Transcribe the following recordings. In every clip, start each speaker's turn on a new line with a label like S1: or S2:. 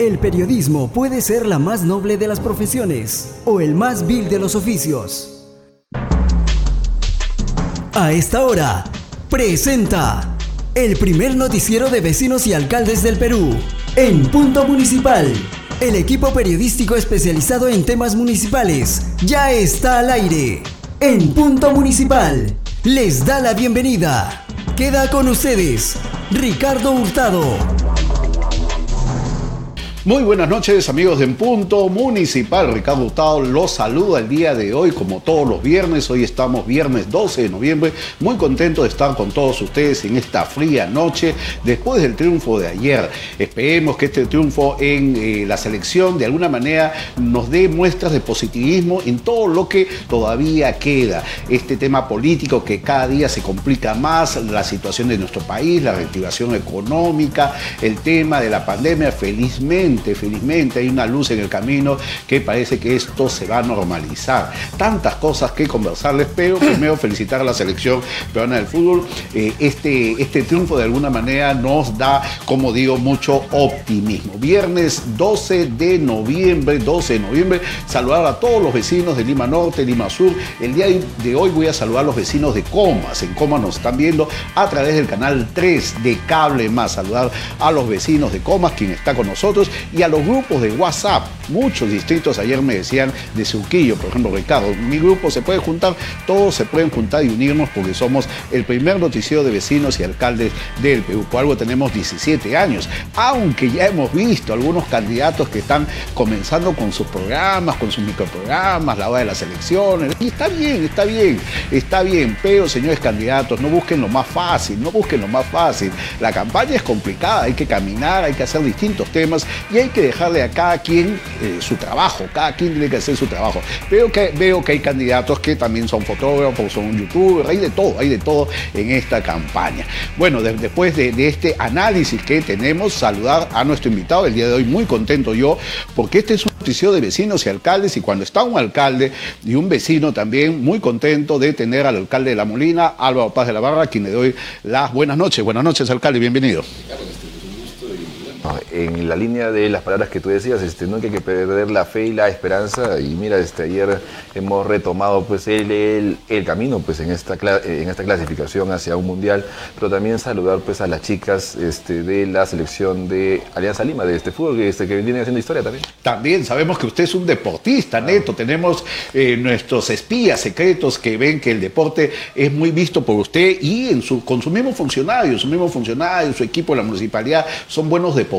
S1: El periodismo puede ser la más noble de las profesiones o el más vil de los oficios. A esta hora, presenta el primer noticiero de vecinos y alcaldes del Perú, en Punto Municipal. El equipo periodístico especializado en temas municipales ya está al aire. En Punto Municipal, les da la bienvenida. Queda con ustedes, Ricardo Hurtado.
S2: Muy buenas noches amigos de En Punto Municipal. Ricardo Hurtado los saluda el día de hoy como todos los viernes. Hoy estamos viernes 12 de noviembre. Muy contento de estar con todos ustedes en esta fría noche después del triunfo de ayer. Esperemos que este triunfo en eh, la selección de alguna manera nos dé muestras de positivismo en todo lo que todavía queda. Este tema político que cada día se complica más, la situación de nuestro país, la reactivación económica, el tema de la pandemia, felizmente felizmente, hay una luz en el camino que parece que esto se va a normalizar. Tantas cosas que conversarles, pero primero felicitar a la selección peruana del fútbol. Eh, este, este triunfo de alguna manera nos da, como digo, mucho optimismo. Viernes 12 de noviembre, 12 de noviembre, saludar a todos los vecinos de Lima Norte, Lima Sur. El día de hoy voy a saludar a los vecinos de Comas. En Comas nos están viendo a través del canal 3 de Cable Más. Saludar a los vecinos de Comas, quien está con nosotros, y a los grupos de WhatsApp. Muchos distritos ayer me decían de Surquillo, por ejemplo, Ricardo, mi grupo se puede juntar, todos se pueden juntar y unirnos porque somos el primer noticiero de vecinos y alcaldes del Perú. Por algo tenemos 17 años, aunque ya hemos visto algunos candidatos que están comenzando con sus programas, con sus microprogramas, la hora de las elecciones. Y está bien, está bien, está bien, pero señores candidatos, no busquen lo más fácil, no busquen lo más fácil. La campaña es complicada, hay que caminar, hay que hacer distintos temas y hay que dejarle a cada quien eh, su trabajo, cada quien tiene que hacer su trabajo. Veo que, veo que hay candidatos que también son fotógrafos, son youtubers, hay de todo, hay de todo en esta campaña. Bueno, después de, este análisis que tenemos, saludar a nuestro invitado el día de hoy, muy contento yo, porque este es un noticiero de vecinos y alcaldes y cuando está un alcalde y un vecino también, muy contento de tener al alcalde de La Molina, Álvaro Paz de la Barra, a quien le doy las buenas noches. Buenas noches, alcalde, bienvenido
S3: en la línea de las palabras que tú decías, este, no hay que perder la fe y la esperanza. Y mira, este, ayer hemos retomado pues el, el, camino pues en esta, en esta clasificación hacia un mundial, pero también saludar pues a las chicas este, de la selección de Alianza Lima, de este fútbol que, este, que viene haciendo historia también.
S2: También sabemos que usted es un deportista neto, tenemos eh, nuestros espías secretos que ven que el deporte es muy visto por usted y en su, con sus mismos funcionarios, sus mismos funcionarios, su equipo de la municipalidad son buenos deportistas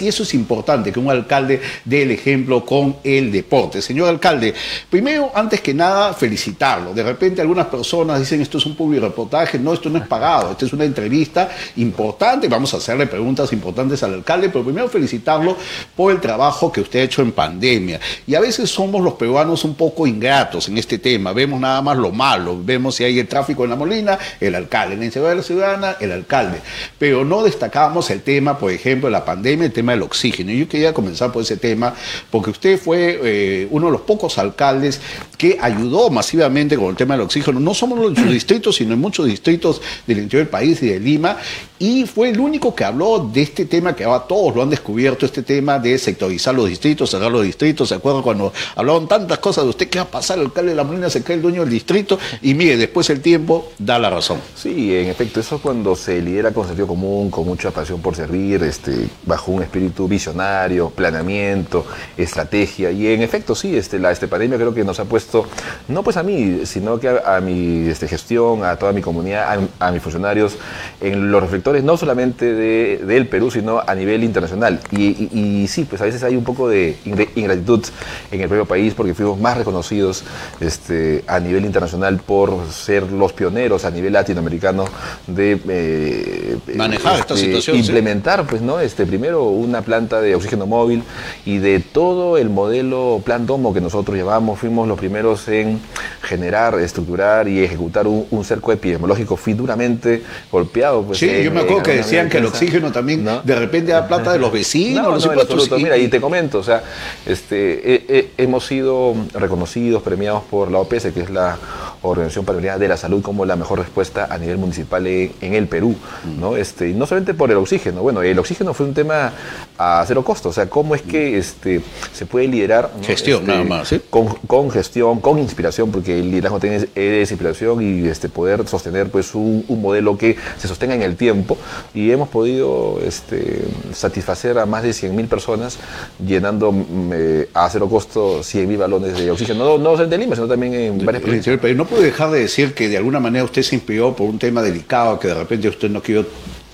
S2: y eso es importante, que un alcalde dé el ejemplo con el deporte. Señor alcalde, primero, antes que nada, felicitarlo. De repente algunas personas dicen esto es un público reportaje, no, esto no es pagado, esto es una entrevista importante, vamos a hacerle preguntas importantes al alcalde, pero primero felicitarlo por el trabajo que usted ha hecho en pandemia. Y a veces somos los peruanos un poco ingratos en este tema, vemos nada más lo malo, vemos si hay el tráfico en la Molina, el alcalde, la inseguridad de la ciudadana, el alcalde, pero no destacamos el tema, por ejemplo, de la pandemia el tema del oxígeno. Yo quería comenzar por ese tema, porque usted fue eh, uno de los pocos alcaldes que ayudó masivamente con el tema del oxígeno, no solo en su distrito, sino en muchos distritos del interior del país y de Lima, y fue el único que habló de este tema que ahora todos lo han descubierto, este tema de sectorizar los distritos, cerrar los distritos. ¿Se acuerdan cuando hablaban tantas cosas de usted qué va a pasar? El alcalde de la Molina se cae el dueño del distrito y mire, después el tiempo da la razón.
S3: Sí, en efecto, eso es cuando se lidera con sentido común, con mucha pasión por servir, este, bajo un espíritu visionario, planeamiento, estrategia. Y en efecto, sí, este, la este, pandemia creo que nos ha puesto, no pues a mí, sino que a, mi este, gestión, a toda mi comunidad, a, mis funcionarios, en los reflectores no solamente de, del Perú, sino a nivel internacional. Y, sí, pues a veces hay un poco de ingratitud en el propio país porque fuimos más reconocidos este, a nivel internacional por ser los pioneros a nivel latinoamericano de
S2: eh, manejar esta
S3: este,
S2: situación.
S3: Implementar, pues, ¿no? Este, primero una planta de oxígeno móvil y de todo el modelo Plan Domo que nosotros llevamos, fuimos los primeros en generar, estructurar y ejecutar un, cerco epidemiológico. Fui duramente golpeado.
S2: Pues, sí, yo me acuerdo que decían que el oxígeno también de repente da plata de los vecinos.
S3: No, no, absoluto. Mira, y te comento, o sea, este, hemos sido reconocidos, premiados por la OPS, que es la Organización Panamericana de la Salud, como la mejor respuesta a nivel municipal en, el Perú, ¿no? Este, y no solamente por el oxígeno, bueno, el oxígeno fue un tema a cero costo. O sea, cómo es que este, se puede liderar.
S2: Gestión,
S3: este,
S2: nada más. ¿sí?
S3: Con, con, gestión, con inspiración, porque el liderazgo tiene es inspiración y este, poder sostener pues, un, un, modelo que se sostenga en el tiempo. Y hemos podido este, satisfacer a más de 100.000 personas llenando eh, a cero costo 100.000 balones de oxígeno, no, no solamente en Lima, sino también en varias provincias.
S2: Pero no puedo dejar de decir que de alguna manera usted se inspiró por un tema delicado que de repente usted no quiero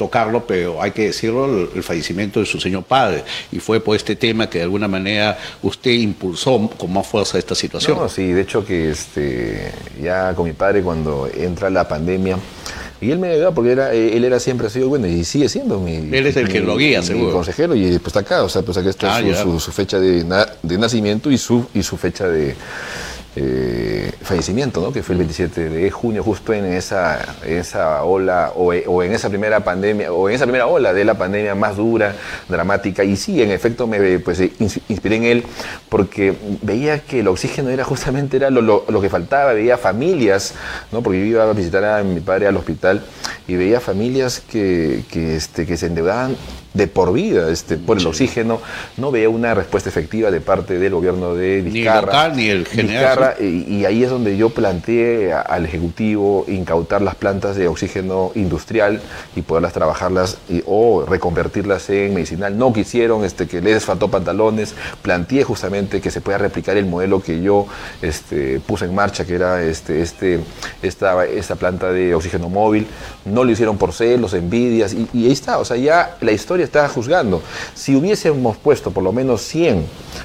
S2: tocarlo, pero hay que decirlo, el, fallecimiento de su señor padre. Y fue por este tema que de alguna manera usted impulsó con más fuerza esta situación.
S3: No, sí, de hecho que este, ya con mi padre cuando entra la pandemia, y él me ayudaba porque era, él era siempre ha sido bueno y sigue siendo mi.
S2: Él es el
S3: mi,
S2: que lo guía,
S3: mi
S2: seguro.
S3: consejero y pues está acá, o sea, pues acá está
S2: Ah,
S3: su, su, su fecha de, na- de nacimiento y su, y su fecha de eh, fallecimiento, ¿no? Que fue el 27 de junio, justo en esa, en esa ola o, o en esa primera pandemia o en esa primera ola de la pandemia más dura, dramática. Y sí, en efecto me pues, ins- inspiré en él porque veía que el oxígeno era justamente era lo, lo- lo que faltaba, veía familias, ¿no? Porque yo iba a visitar a mi padre al hospital y veía familias que, que, este, que se endeudaban de por vida este, por el oxígeno, no veía una respuesta efectiva de parte del gobierno de
S2: Ni
S3: Vizcarra.
S2: local, ni el general,
S3: Vizcarra, y, y ahí es donde yo planteé a- al Ejecutivo incautar las plantas de oxígeno industrial y poderlas trabajarlas y- o reconvertirlas en medicinal. No quisieron este, que les faltó pantalones, planteé justamente que se pueda replicar el modelo que yo este, puse en marcha, que era este, este, esta, esta planta de oxígeno móvil. No lo hicieron por celos, envidias, y, y ahí está, o sea, ya la historia está juzgando. Si hubiésemos puesto por lo menos 100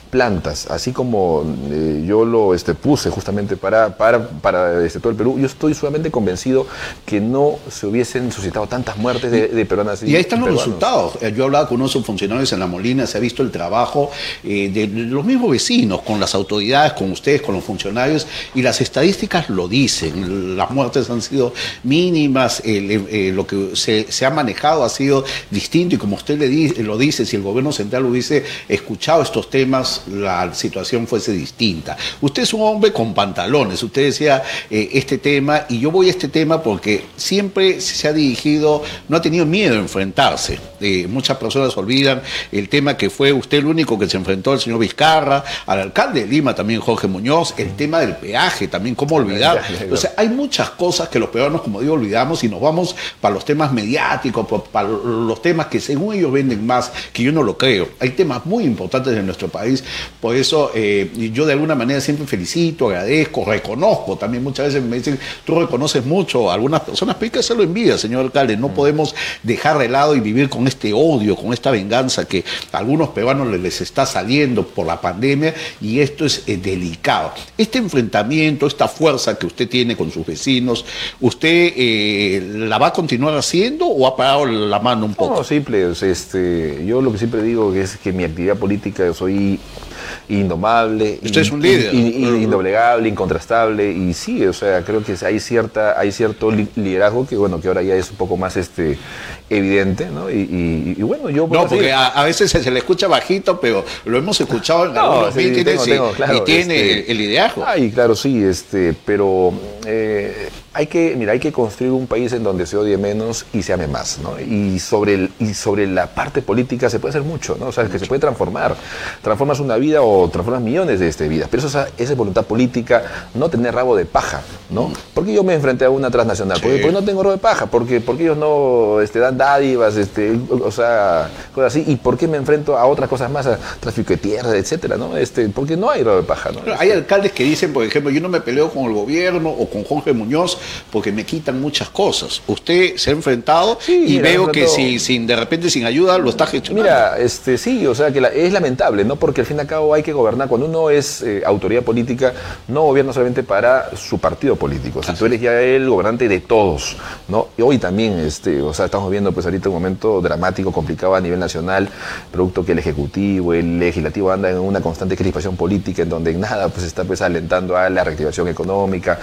S3: plantas, así como eh, yo lo este, puse justamente para, para, para este, todo el Perú, yo estoy sumamente convencido que no se hubiesen suscitado tantas muertes de, de peruanas
S2: Y ahí están los
S3: peruanos.
S2: resultados. Eh, Yo hablaba con unos funcionarios en La Molina, se ha visto el trabajo eh, de los mismos vecinos, con las autoridades, con ustedes, con los funcionarios, y las estadísticas lo dicen. Las muertes han sido mínimas, eh, lo que se, se, ha manejado ha sido distinto, y como usted le di, lo dice, si el gobierno central hubiese escuchado estos temas, la situación fuese distinta. Usted es un hombre con pantalones, usted decía eh, este tema, y yo voy a este tema porque siempre se ha dirigido, no ha tenido miedo a enfrentarse. Eh, muchas personas olvidan el tema que fue usted el único que se enfrentó al señor Vizcarra, al alcalde de Lima también Jorge Muñoz, el tema del peaje también, cómo olvidar. O sea, hay muchas cosas que los peruanos, como digo, olvidamos y nos vamos para los temas mediáticos, para los temas que según ellos venden más, que yo no lo creo. Hay temas muy importantes en nuestro país, por eso eh, yo de alguna manera siempre felicito, agradezco, reconozco. También muchas veces me dicen, tú reconoces mucho a algunas personas, pero hay que hacerlo en vida, señor alcalde. No podemos dejar de lado y vivir con este odio, con esta venganza que a algunos peruanos les está saliendo por la pandemia y esto es eh, delicado. Este enfrentamiento, esta fuerza que usted tiene con sus vecinos, ¿usted eh, la va a continuar haciendo o ha parado la mano un poco?
S3: No, simple. Este, yo lo que siempre digo es que mi actividad política soy indomable,
S2: Usted
S3: in-
S2: es un líder.
S3: in- in- indoblegable, incontrastable y sí, o sea, creo que hay cierta, hay cierto li- liderazgo que bueno, que ahora ya es un poco más este evidente, ¿no? Y, y- y bueno, yo
S2: No, porque a, a veces se, se le escucha bajito, pero lo hemos escuchado en
S3: No,
S2: algunos
S3: sí,
S2: mítines
S3: tengo-
S2: y,
S3: tengo, claro,
S2: y tiene
S3: este,
S2: el, el liderazgo.
S3: Ay, claro, sí, este, pero eh, hay que, mira, hay que construir un país en donde se odie menos y se ame más, ¿no? Y sobre, el, y sobre la parte política se puede hacer mucho, ¿no? O sea, que se puede transformar. Transformas una vida o transformas millones de este, vidas. Pero eso esa, esa voluntad política, no tener rabo de paja, ¿no? Porque yo me enfrenté a una transnacional, porque,
S2: Sí.
S3: porque no tengo rabo de paja, porque, porque ellos no este, dan dádivas, este, o sea, cosas así, y por qué me enfrento a otras cosas más, a tráfico de tierra, etcétera, ¿no? Este, porque no hay rabo de paja, ¿no?
S2: Hay alcaldes que dicen, por ejemplo, yo no me peleo con el gobierno o con Jorge Muñoz porque me quitan muchas cosas. Usted se ha enfrentado
S3: Sí,
S2: y
S3: mira,
S2: veo que sin, sin, de repente sin ayuda lo está gestionando.
S3: Mira, este, sí, o sea que la- es lamentable, ¿no? Porque al fin y al cabo hay que gobernar. Cuando uno es eh, autoridad política, no gobierna solamente para su partido político. Si tú eres ya el gobernante de todos, ¿no? Y hoy también, este, o sea, estamos viendo pues ahorita un momento dramático, complicado a nivel nacional, producto que el Ejecutivo, el Legislativo anda en una constante crispación política en donde en nada pues está pues alentando a la reactivación económica,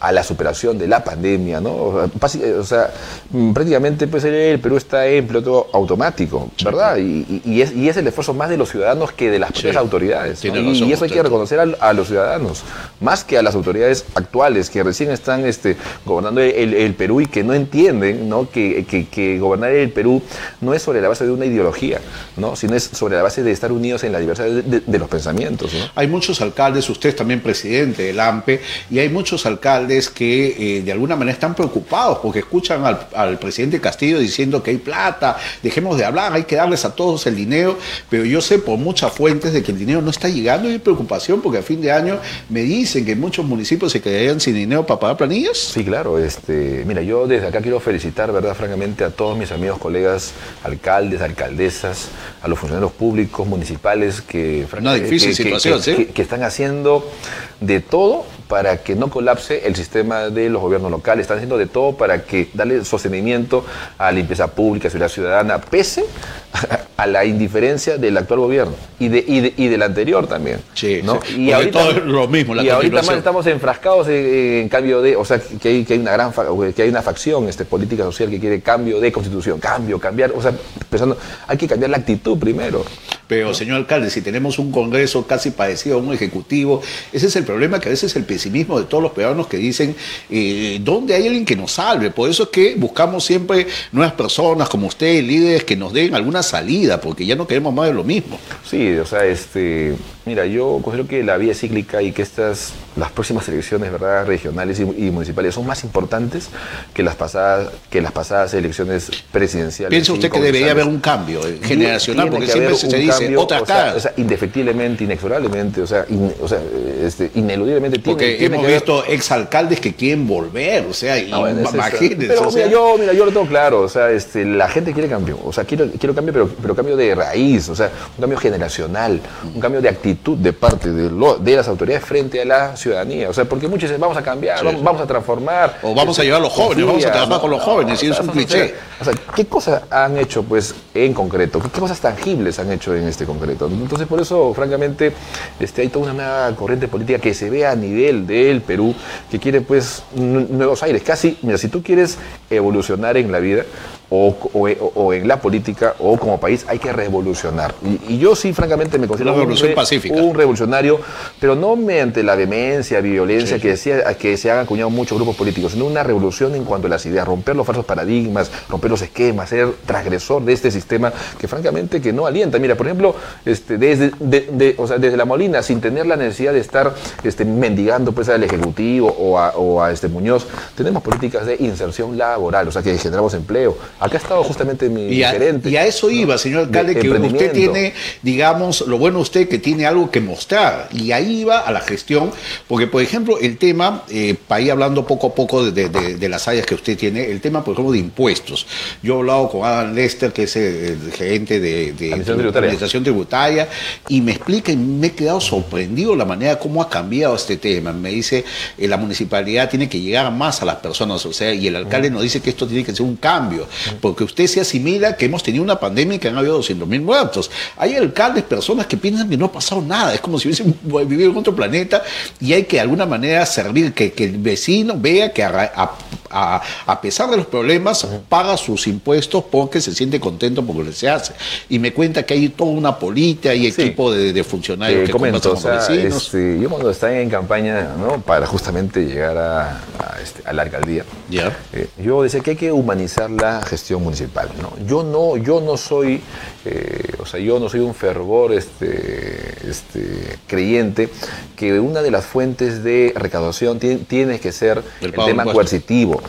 S3: a la superación de de la pandemia, ¿no? O sea, mm, prácticamente pues el Perú está en piloto automático, ¿verdad? Y, es, el esfuerzo más de los ciudadanos que de las propias autoridades. y, eso hay que reconocer a, los ciudadanos, más que a las autoridades actuales que recién están este, gobernando el, Perú y que no entienden ¿no? Que, que, gobernar el Perú no es sobre la base de una ideología, ¿no? sino es sobre la base de estar unidos en la diversidad de, los pensamientos.
S2: Hay muchos alcaldes, usted es también presidente del AMPE, y hay muchos alcaldes que eh, de alguna manera están preocupados porque escuchan al, al presidente Castillo diciendo que hay plata, dejemos de hablar, hay que darles a todos el dinero, pero yo sé por muchas fuentes de que el dinero no está llegando y hay preocupación porque a fin de año me dicen que muchos municipios se quedarían sin dinero para pagar planillas.
S3: Sí, claro. Este, mira, yo desde acá quiero felicitar, verdad, francamente, a todos mis amigos, colegas, alcaldes, alcaldesas, a los funcionarios públicos, municipales que,
S2: Una difícil situación,
S3: que están haciendo de todo para que no colapse el sistema de los gobiernos locales, están haciendo de todo para que darle sostenimiento a la limpieza pública, a seguridad ciudadana, pese a la indiferencia del actual gobierno y, de, y, del anterior también.
S2: Sí, ¿no? Y ahorita, todo es lo mismo.
S3: y ahorita más estamos enfrascados en, cambio de, o sea, que hay, que hay una gran que hay una facción este, política social que quiere cambio de constitución, cambio, cambiar, o sea, pensando, hay que cambiar la actitud primero.
S2: Pero, señor alcalde, si tenemos un Congreso casi parecido a un Ejecutivo, ese es el problema que a veces el pesimismo de todos los peruanos que dicen, eh, ¿dónde hay alguien que nos salve? Por eso es que buscamos siempre nuevas personas como usted, líderes que nos den alguna salida, porque ya no queremos más de lo mismo.
S3: Sí, o sea, este, mira, yo considero que la vía cíclica y que estas, las próximas elecciones, ¿verdad?, regionales y, municipales son más importantes que las pasadas, que las pasadas elecciones presidenciales.
S2: ¿Piensa usted que debería haber un cambio eh, generacional? Porque siempre se dice
S3: o sea, indefectiblemente, inexorablemente, o sea, o sea este, ineludiblemente
S2: tiene, Porque hemos visto exalcaldes que quieren volver, o sea,
S3: no, imagínense. Pero mira, yo, mira, yo lo tengo claro, o sea, este, la gente quiere cambio, o sea, quiero, quiero cambio, pero, pero cambio de raíz, o sea, un cambio generacional, un cambio de actitud de parte de, lo, de las autoridades frente a la ciudadanía, o sea, porque muchos dicen, vamos a cambiar, vamos, a transformar.
S2: O vamos a llevar a los jóvenes, vamos a trabajar con los jóvenes, y es un cliché.
S3: O sea, ¿qué cosas han hecho, pues, en concreto? ¿Qué cosas tangibles han hecho en este concreto. Entonces, por eso, francamente, este, hay toda una nueva corriente política que se ve a nivel del Perú, que quiere, pues, nuevos aires. Casi, mira, si tú quieres evolucionar en la vida, o, en la política o como país hay que revolucionar. Y, yo sí, francamente, me considero un, revolucionario, pero no mediante la demencia, violencia que, decía, que se han acuñado muchos grupos políticos, sino una revolución en cuanto a las ideas, romper los falsos paradigmas, romper los esquemas, ser transgresor de este sistema que francamente que no alienta. Mira, por ejemplo, este, desde, desde la Molina, sin tener la necesidad de estar este, mendigando pues, al Ejecutivo o a, o a este Muñoz, tenemos políticas de inserción laboral, o sea, que generamos empleo. Acá ha estado justamente mi
S2: y
S3: gerente.
S2: Y a eso iba, señor alcalde, que usted tiene, digamos, lo bueno usted que tiene algo que mostrar. Y ahí iba a la gestión, porque, por ejemplo, el tema, eh, para ir hablando poco a poco de, las áreas que usted tiene, el tema, por ejemplo, de impuestos. Yo he hablado con Adam Lester, que es el, gerente de, de administración, tributaria. y me explica y me he quedado sorprendido la manera como ha cambiado este tema. Me dice, eh, la municipalidad tiene que llegar más a las personas, o sea, y el alcalde nos dice que esto tiene que ser un cambio porque usted se asimila que hemos tenido una pandemia y que han habido 200 mil muertos. Hay alcaldes, personas que piensan que no ha pasado nada, es como si hubiesen vivido en otro planeta y hay que de alguna manera servir, que, el vecino vea que a, pesar de los problemas paga sus impuestos porque se siente contento por lo que se hace. Y me cuenta que hay toda una política y equipo de, funcionarios que
S3: comento, con vecinos. Este, yo cuando estaba en campaña ¿no? para justamente llegar a, este, la alcaldía, eh, yo decía que hay que humanizar la gestión municipal. ¿no? Yo, no, yo no soy, eh, o sea, yo no soy un fervor este, este, creyente que una de las fuentes de recaudación tiene, que ser el, tema coercitivo,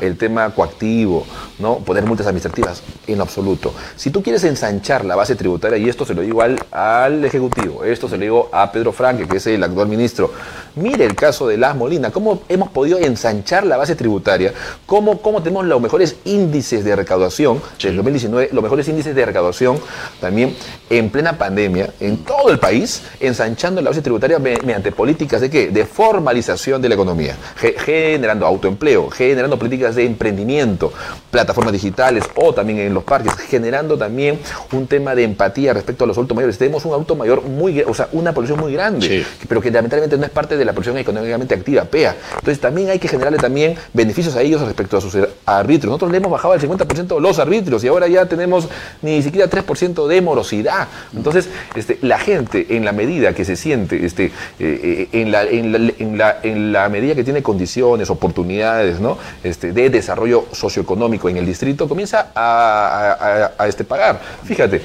S3: el tema coactivo, ¿no? poner multas administrativas, en absoluto. Si tú quieres ensanchar la base tributaria, y esto se lo digo al, al Ejecutivo, esto se lo digo a Pedro Franque, que es el actual ministro, mire el caso de Las Molina, cómo hemos podido ensanchar la base tributaria, cómo, cómo tenemos los mejores índices de recaudación del 2019, los mejores índices de recaudación también en plena pandemia en todo el país, ensanchando la base tributaria mediante políticas de qué? De formalización de la economía, generando autoempleo, generando políticas de emprendimiento, plataformas digitales o también en los parques, generando también un tema de empatía respecto a los adultos mayores. Tenemos un auto mayor muy, o sea, una población muy grande, pero que lamentablemente no es parte de la población económicamente activa, PEA. Entonces también hay que generarle también beneficios a ellos respecto a sus arbitrios. Nosotros le hemos bajado al 50% los arbitrios y ahora ya tenemos ni siquiera 3% de morosidad. Entonces, este, la gente, en la medida que se siente, este, eh, en, la, en, la, en, la, medida que tiene condiciones, oportunidades ¿no? este, de desarrollo socioeconómico en el distrito, comienza a, a, este, pagar. Fíjate,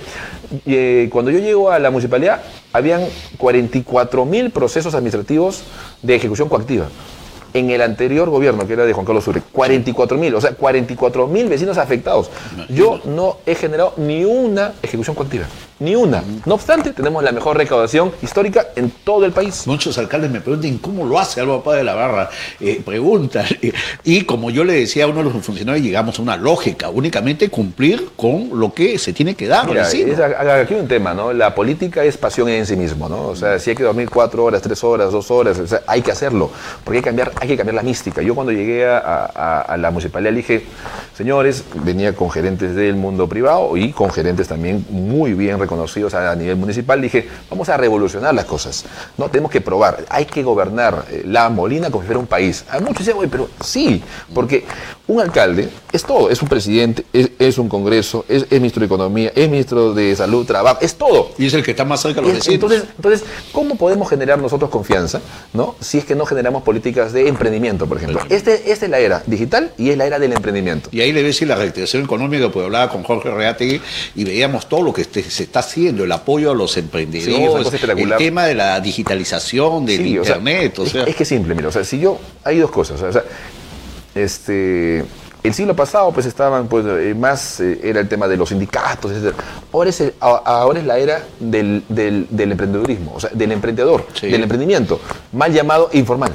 S3: eh, cuando yo llego a la municipalidad, habían 44 mil procesos administrativos de ejecución coactiva en el anterior gobierno, que era de Juan Carlos Urri, 44 mil, o sea, 44 mil vecinos afectados. Yo no he generado ni una ejecución coactiva, ni una. No obstante, tenemos la mejor recaudación histórica en todo el país.
S2: Muchos alcaldes me preguntan cómo lo hace Alba Paz de la Barra, eh, preguntan. Y como yo le decía a uno de los funcionarios, llegamos a una lógica, únicamente cumplir con lo que se tiene que dar.
S3: Mira, aquí hay un tema, ¿no? La política es pasión en sí mismo, ¿no? O sea, si hay que dormir cuatro horas, tres horas, dos horas, hay que hacerlo, porque hay que cambiar hay que cambiar la mística. Yo cuando llegué a, la municipalidad dije, señores, venía con gerentes del mundo privado y con gerentes también muy bien reconocidos a, nivel municipal, dije, vamos a revolucionar las cosas. No, tenemos que probar, hay que gobernar eh, la Molina como si fuera un país. A muchos dicen, pero sí, porque un alcalde es todo, es un presidente, es, un congreso, es, ministro de Economía, es ministro de Salud, Trabajo, es todo.
S2: Y es el que está más cerca de los
S3: vecinos. Entonces, entonces, ¿cómo podemos generar nosotros confianza, no? Si es que no generamos políticas de emprendimiento, por ejemplo. Este, esta es la era digital y es la era del emprendimiento.
S2: Y ahí le ves la reactivación económica, pues hablaba con Jorge Reategui y veíamos todo lo que este, se está haciendo, el apoyo a los emprendedores, el tema de la digitalización, del internet. O sea,
S3: es, que es simple, mira, o sea, si yo, hay dos cosas, o sea, este el siglo pasado pues estaban pues eh, más eh, era el tema de los sindicatos etc. ahora es ahora es la era del, del, emprendedurismo o sea del emprendedor del emprendimiento mal llamado informal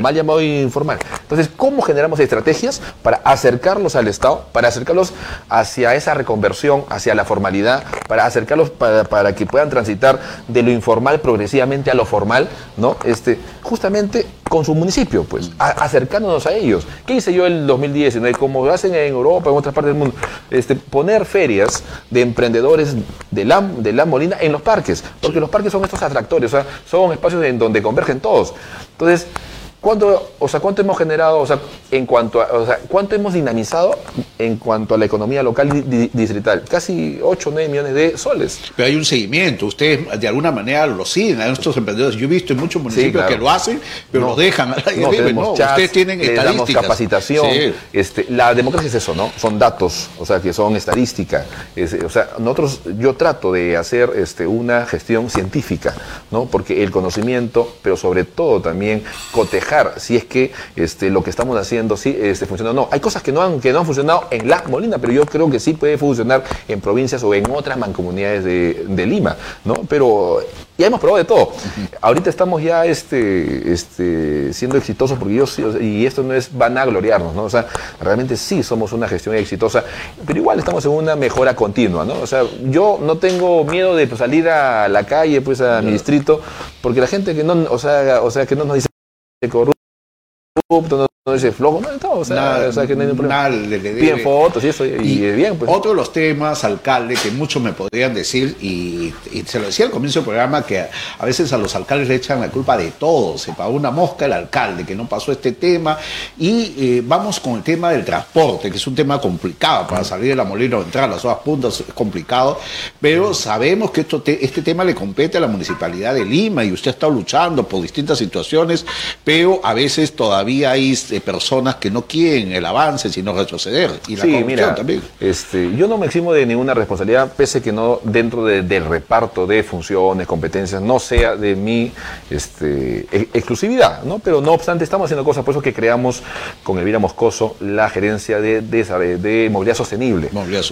S3: mal llamado informal entonces cómo generamos estrategias para acercarlos al Estado para acercarlos hacia esa reconversión hacia la formalidad para acercarlos para, que puedan transitar de lo informal progresivamente a lo formal no este justamente con su municipio, pues, acercándonos a ellos. ¿Qué hice yo el 2019? Como hacen en Europa, en otras partes del mundo, este, poner ferias de emprendedores de la, de la Molina en los parques, porque los parques son estos atractores, o sea, son espacios en donde convergen todos. Entonces, ¿Cuánto, o sea, ¿Cuánto hemos generado, o sea, en cuanto a, o sea, cuánto hemos dinamizado en cuanto a la economía local distrital? Casi 8 o 9 millones de soles.
S2: Pero hay un seguimiento, ustedes de alguna manera lo siguen a estos emprendedores. Yo he visto en muchos municipios que lo hacen, pero no, lo dejan
S3: no, Ustedes tienen les damos capacitación. Este, la democracia es eso, ¿no? Son datos, o sea, que son estadística. o sea, nosotros, yo trato de hacer este, una gestión científica, ¿no? Porque el conocimiento, pero sobre todo también cotejar si es que este, lo que estamos haciendo sí este, funciona o no. Hay cosas que no, han, que no han funcionado en La Molina, pero yo creo que sí puede funcionar en provincias o en otras mancomunidades de, Lima, ¿no? Pero ya hemos probado de todo. Ahorita estamos ya este, este, siendo exitosos porque yo y esto no es vanagloriarnos, ¿no? O sea, realmente sí somos una gestión exitosa, pero igual estamos en una mejora continua, ¿no? O sea, yo no tengo miedo de pues, salir a la calle, pues a mi distrito, porque la gente que no, o sea, o sea, que no nos dice corrupto, no, no dice flojo, no, o sea, o sea que no hay problema. Bien fotos y eso, y, bien.
S2: Pues. Otro de los temas, alcalde, que muchos me podrían decir, y, se lo decía al comienzo del programa, que a, veces a los alcaldes le echan la culpa de todo. Se pagó una mosca el alcalde, que no pasó este tema. Y eh, vamos con el tema del transporte, que es un tema complicado para salir de la molina o entrar a las dos puntas, es complicado. Pero sabemos que esto este tema le compete a la municipalidad de Lima y usted ha estado luchando por distintas situaciones, pero a veces todavía hay personas que no quieren el avance, sino retroceder. Y la sí, mira, también.
S3: Este, yo no me eximo de ninguna responsabilidad, pese que no dentro del reparto de funciones, competencias, no sea de mi este, e, exclusividad, ¿no? Pero no obstante, estamos haciendo cosas, por eso que creamos con Elvira Moscoso la gerencia de, de, movilidad sostenible,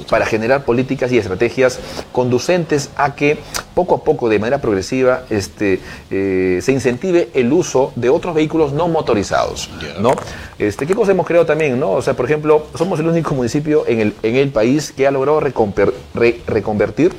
S3: para generar políticas y estrategias conducentes a que poco a poco, de manera progresiva, este, eh, se incentive el uso de otros vehículos no motorizados, ¿no? Este, ¿Qué cosa hemos creado también? ¿no? O sea, por ejemplo, somos el único municipio en el, en el país que ha logrado reconvertir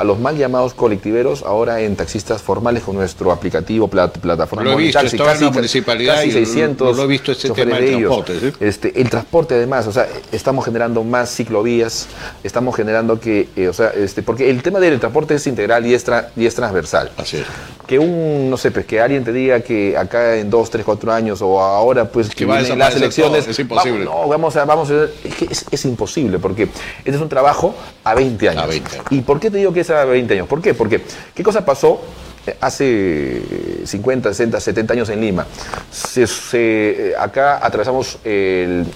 S3: a los mal llamados colectiveros ahora en taxistas formales con nuestro aplicativo, plataforma
S2: lo he visto, casi, casi, en municipalidad
S3: casi 600
S2: lo, he visto este tema del transporte.
S3: Este, el transporte además, o sea, estamos generando más ciclovías, estamos generando que, eh, o sea, este, porque el tema del transporte es integral y es, y es transversal.
S2: Así es.
S3: que un, no sé, pues que alguien te diga que acá en dos, tres, cuatro años o ahora pues
S2: que, vienen
S3: las elecciones,
S2: es imposible.
S3: Vamos, no, vamos a, vamos a, es, es, imposible porque este es un trabajo a 20 años.
S2: A 20 años.
S3: ¿Y por qué te digo que es a 20 años? ¿Por qué? Porque ¿qué cosa pasó? hace 50, 60, 70 años en Lima. Se, se, acá atravesamos el,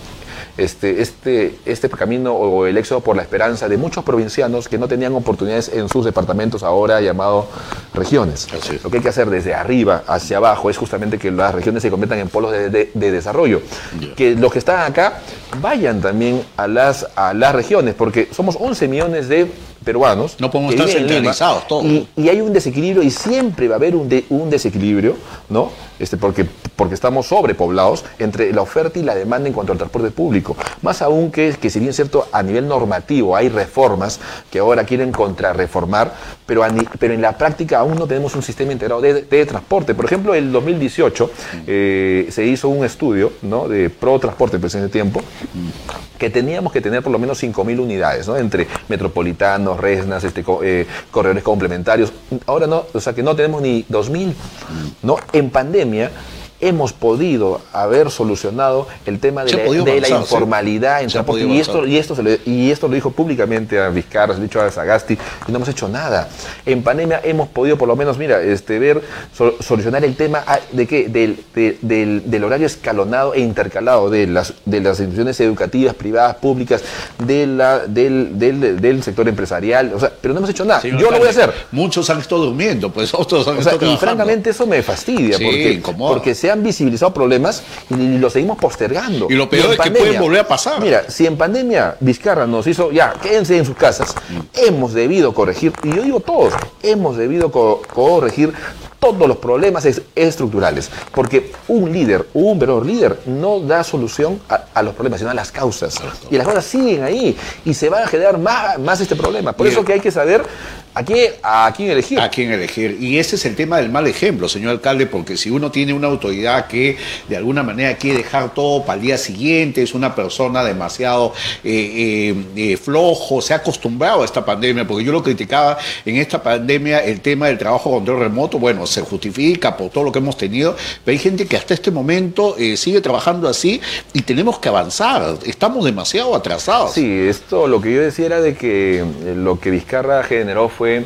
S3: este, este, este camino o el éxodo por la esperanza de muchos provincianos que no tenían oportunidades en sus departamentos ahora llamados regiones. Lo que hay que hacer desde arriba hacia abajo es justamente que las regiones se conviertan en polos de, de, de desarrollo. Yeah. Que los que están acá vayan también a las, a las regiones, porque somos 11 millones de peruanos.
S2: No podemos estar centralizados todos.
S3: Y, y, hay un desequilibrio y siempre va a haber un, de, un desequilibrio, ¿no? Este, porque, porque estamos sobrepoblados entre la oferta y la demanda en cuanto al transporte público. Más aún que, que si bien cierto, a nivel normativo hay reformas que ahora quieren contrarreformar, pero, a, pero en la práctica aún no tenemos un sistema integrado de, de transporte. Por ejemplo, en el 2018 eh, se hizo un estudio ¿no? de pro transporte pues, en ese tiempo que teníamos que tener por lo menos 5.000 unidades, ¿no? entre metropolitanos, resnas, este, eh, corredores complementarios. Ahora no, o sea que no tenemos ni 2.000. ¿no? En pandemia hemos podido haber solucionado el tema de, la, de
S2: avanzar,
S3: la, informalidad
S2: sí.
S3: en. Y esto, y, esto se lo, y esto lo dijo públicamente a Vizcarra, se lo dicho a Sagasti, y no hemos hecho nada. En pandemia hemos podido, por lo menos, mira, este, ver, so, solucionar el tema de qué? Del, de, del, del, horario escalonado e intercalado de las, de las instituciones educativas, privadas, públicas, de la, del, del, del sector empresarial. O sea, pero no hemos hecho nada.
S2: Sí,
S3: Yo lo voy a hacer.
S2: Muchos han estado durmiendo, pues otros han
S3: o sea,
S2: estado
S3: Y francamente eso me fastidia,
S2: sí,
S3: porque, porque se han visibilizado problemas y, y lo seguimos postergando.
S2: Y lo peor y es pandemia, que pueden volver a pasar.
S3: Mira, si en pandemia Vizcarra nos hizo, ya, quédense en sus casas, mm. hemos debido corregir, y yo digo todos, hemos debido co corregir todos los problemas es, estructurales, porque un líder, un verdadero líder, no da solución a, a, los problemas, sino a las causas. Y las cosas siguen ahí y se va a generar más, más este problema. Por Bien. eso que hay que saber ¿A quién, ¿A quién elegir?
S2: A quién elegir. Y ese es el tema del mal ejemplo, señor alcalde, porque si uno tiene una autoridad que de alguna manera quiere dejar todo para el día siguiente, es una persona demasiado eh, eh, eh, flojo, se ha acostumbrado a esta pandemia, porque yo lo criticaba en esta pandemia, el tema del trabajo control remoto, bueno, se justifica por todo lo que hemos tenido, pero hay gente que hasta este momento eh, sigue trabajando así y tenemos que avanzar, estamos demasiado atrasados.
S3: Sí, esto lo que yo decía era de que eh, lo que Vizcarra generó fue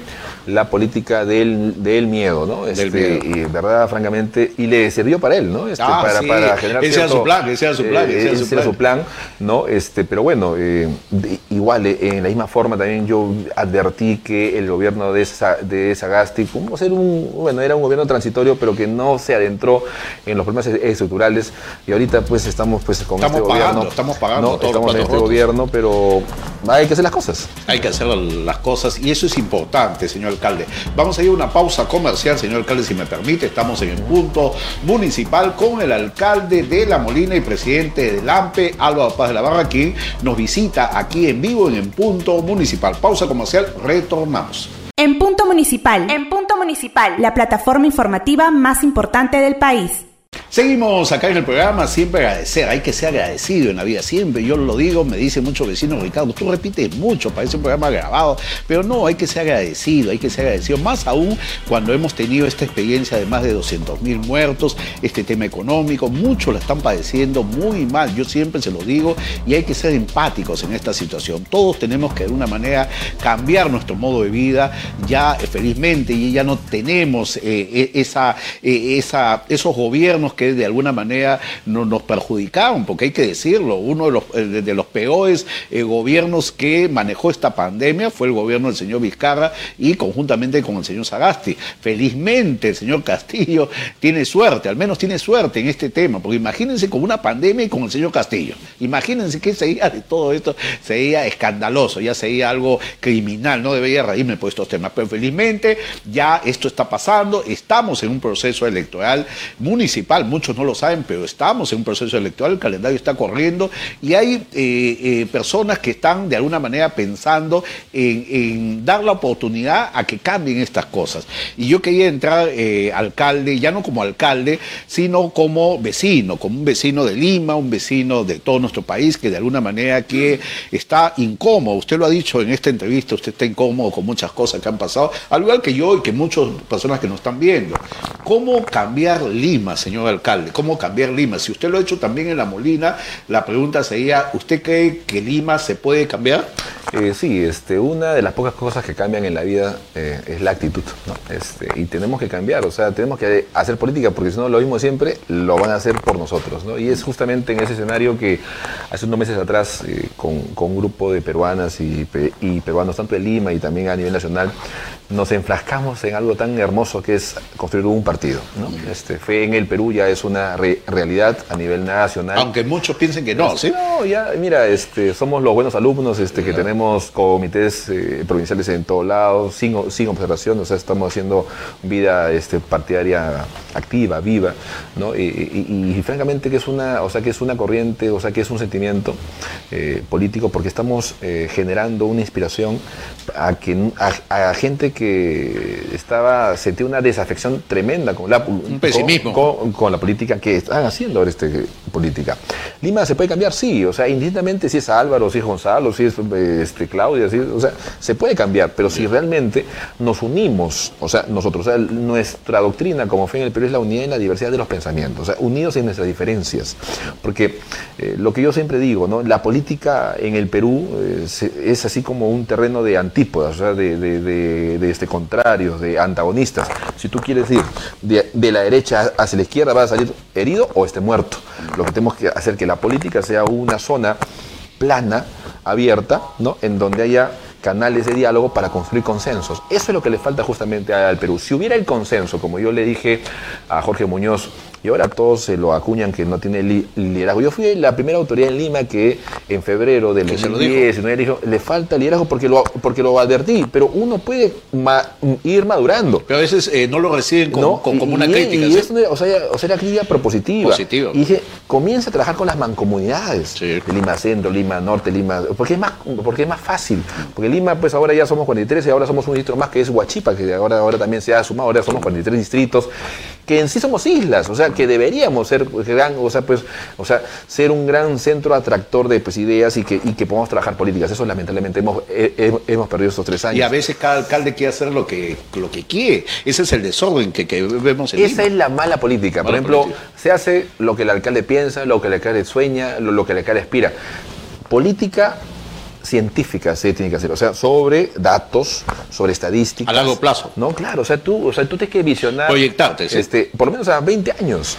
S3: la política del, del miedo, ¿no? Este,
S2: miedo.
S3: Y verdad, francamente, y le sirvió para él, ¿no?
S2: Este, ah,
S3: para,
S2: sí.
S3: para generar
S2: ese
S3: cierto,
S2: era su plan, ese era su plan,
S3: eh,
S2: ese, era
S3: su, plan. ¿no? Este, pero bueno, eh, de, igual, eh, en la misma forma también yo advertí que el gobierno de, esa, de Sagasti, como ser un, bueno, era un gobierno transitorio, pero que no se adentró en los problemas estructurales, y ahorita pues estamos pues con
S2: estamos
S3: este
S2: pagando,
S3: gobierno.
S2: Estamos pagando,
S3: ¿no? Estamos en este
S2: rotos.
S3: gobierno, pero hay que hacer las cosas.
S2: Hay que hacer las cosas, y eso es importante, señor alcalde. Vamos a ir a una pausa comercial, señor alcalde, si me permite. Estamos en el punto municipal con el alcalde de La Molina y presidente del AMPE, Álvaro Paz de la Barra, quien nos visita aquí en vivo en el punto municipal. Pausa comercial, retornamos.
S4: En punto municipal. En punto municipal. La plataforma informativa más importante del país.
S2: Seguimos acá en el programa, siempre agradecer, hay que ser agradecido en la vida, siempre, yo lo digo, me dicen muchos vecinos, Ricardo, tú repites mucho, parece un programa grabado, pero no, hay que ser agradecido, hay que ser agradecido, más aún cuando hemos tenido esta experiencia de más de 200 mil muertos, este tema económico, muchos la están padeciendo muy mal, yo siempre se lo digo, y hay que ser empáticos en esta situación, todos tenemos que de una manera cambiar nuestro modo de vida, ya felizmente, y ya no tenemos eh, esa, eh, esa, esos gobiernos que de alguna manera no, nos perjudicaron, porque hay que decirlo, uno de los, eh, de los peores eh, gobiernos que manejó esta pandemia fue el gobierno del señor Vizcarra y conjuntamente con el señor Sagasti. Felizmente el señor Castillo tiene suerte, al menos tiene suerte en este tema, porque imagínense con una pandemia y con el señor Castillo. Imagínense que sería de todo esto, sería escandaloso, ya sería algo criminal, no debería reírme por estos temas, pero felizmente ya esto está pasando, estamos en un proceso electoral municipal muchos no lo saben, pero estamos en un proceso electoral, el calendario está corriendo y hay eh, eh, personas que están de alguna manera pensando en, dar la oportunidad a que cambien estas cosas. Y yo quería entrar eh, alcalde, ya no como alcalde, sino como vecino, como un vecino de Lima, un vecino de todo nuestro país que de alguna manera que está incómodo. Usted lo ha dicho en esta entrevista, usted está incómodo con muchas cosas que han pasado, al igual que yo y que muchas personas que nos están viendo. ¿Cómo cambiar Lima, señor alcalde? ¿Cómo cambiar Lima? Si usted lo ha hecho también en La Molina, la pregunta sería, ¿usted cree que Lima se puede cambiar?
S3: Eh, sí, este, una de las pocas cosas que cambian en la vida eh, es la actitud, este, y tenemos que cambiar, o sea, tenemos que hacer política, porque si no lo mismo siempre, lo van a hacer por nosotros, ¿no? Y es justamente en ese escenario que hace unos meses atrás, eh, con, un grupo de peruanas y, y peruanos, tanto de Lima y también a nivel nacional, nos enfrascamos en algo tan hermoso que es construir un partido. ¿no? Este, fe en el Perú ya es una realidad a nivel nacional.
S2: Aunque muchos piensen que no, ¿sí?
S3: No, ya, mira, este, somos los buenos alumnos este, que tenemos comités eh, provinciales en todos lados, sin, sin observación, o sea, estamos haciendo vida este, partidaria activa, viva, ¿no? Y, francamente que es una, o sea, que es una corriente, o sea, que es un sentimiento eh, político, porque estamos eh, generando una inspiración a, que, a, gente que estaba, sentía una desafección tremenda con la,
S2: un pesimismo.
S3: Con, la política que están haciendo ahora este, política. Lima se puede cambiar, sí, o sea, indistintamente si es Álvaro, si es Gonzalo, si es este, Claudia, o sea, se puede cambiar, pero si realmente nos unimos, o sea, nosotros, o sea, nuestra doctrina como fe en el Perú es la unidad y la diversidad de los pensamientos, o sea, unidos en nuestras diferencias, porque eh, lo que yo siempre digo, ¿no? La política en el Perú eh, es así como un terreno de antípodas, o sea, de, de, este, contrarios, de antagonistas. Si tú quieres ir de, la derecha hacia la izquierda, vas a salir herido o esté muerto. Lo que tenemos que hacer que la política sea una zona plana, abierta, ¿no? en donde haya canales de diálogo para construir consensos. Eso es lo que le falta justamente al Perú. Si hubiera el consenso, como yo le dije a Jorge Muñoz, y ahora todos se lo acuñan que no tiene liderazgo. Yo fui la primera autoridad en Lima que en febrero del 2019 dijo, le falta liderazgo porque lo, porque lo advertí, pero uno puede ir madurando.
S2: Pero a veces eh, no lo reciben como, una crítica.
S3: Y o, sea, o sea, era crítica propositiva. Y dije, comienza a trabajar con las mancomunidades de Lima Centro, Lima Norte, Lima... Porque es, más, porque es más fácil. Porque Lima, pues ahora ya somos 43 y ahora somos un distrito más que es Huachipa, que ahora, ahora también se ha sumado, ahora somos 43 distritos, que en sí somos islas. O sea, que deberíamos ser gran, o sea, pues, o sea, ser un gran centro atractor de pues, ideas y que, y que podamos trabajar políticas. Eso lamentablemente hemos, hemos perdido estos tres años.
S2: Y a veces cada alcalde quiere hacer lo que, lo que quiere. Ese es el desorden que, que vemos en
S3: Esa es la mala política. Por ejemplo, se hace lo que el alcalde piensa, lo que el alcalde sueña, lo, lo que el alcalde aspira. Política científica se tiene que hacer, o sea, sobre datos, sobre estadísticas.
S2: A largo plazo.
S3: No, claro, o sea, tú, o sea, tú tienes que visionar.
S2: Proyectarte,
S3: este, por lo menos a 20 años.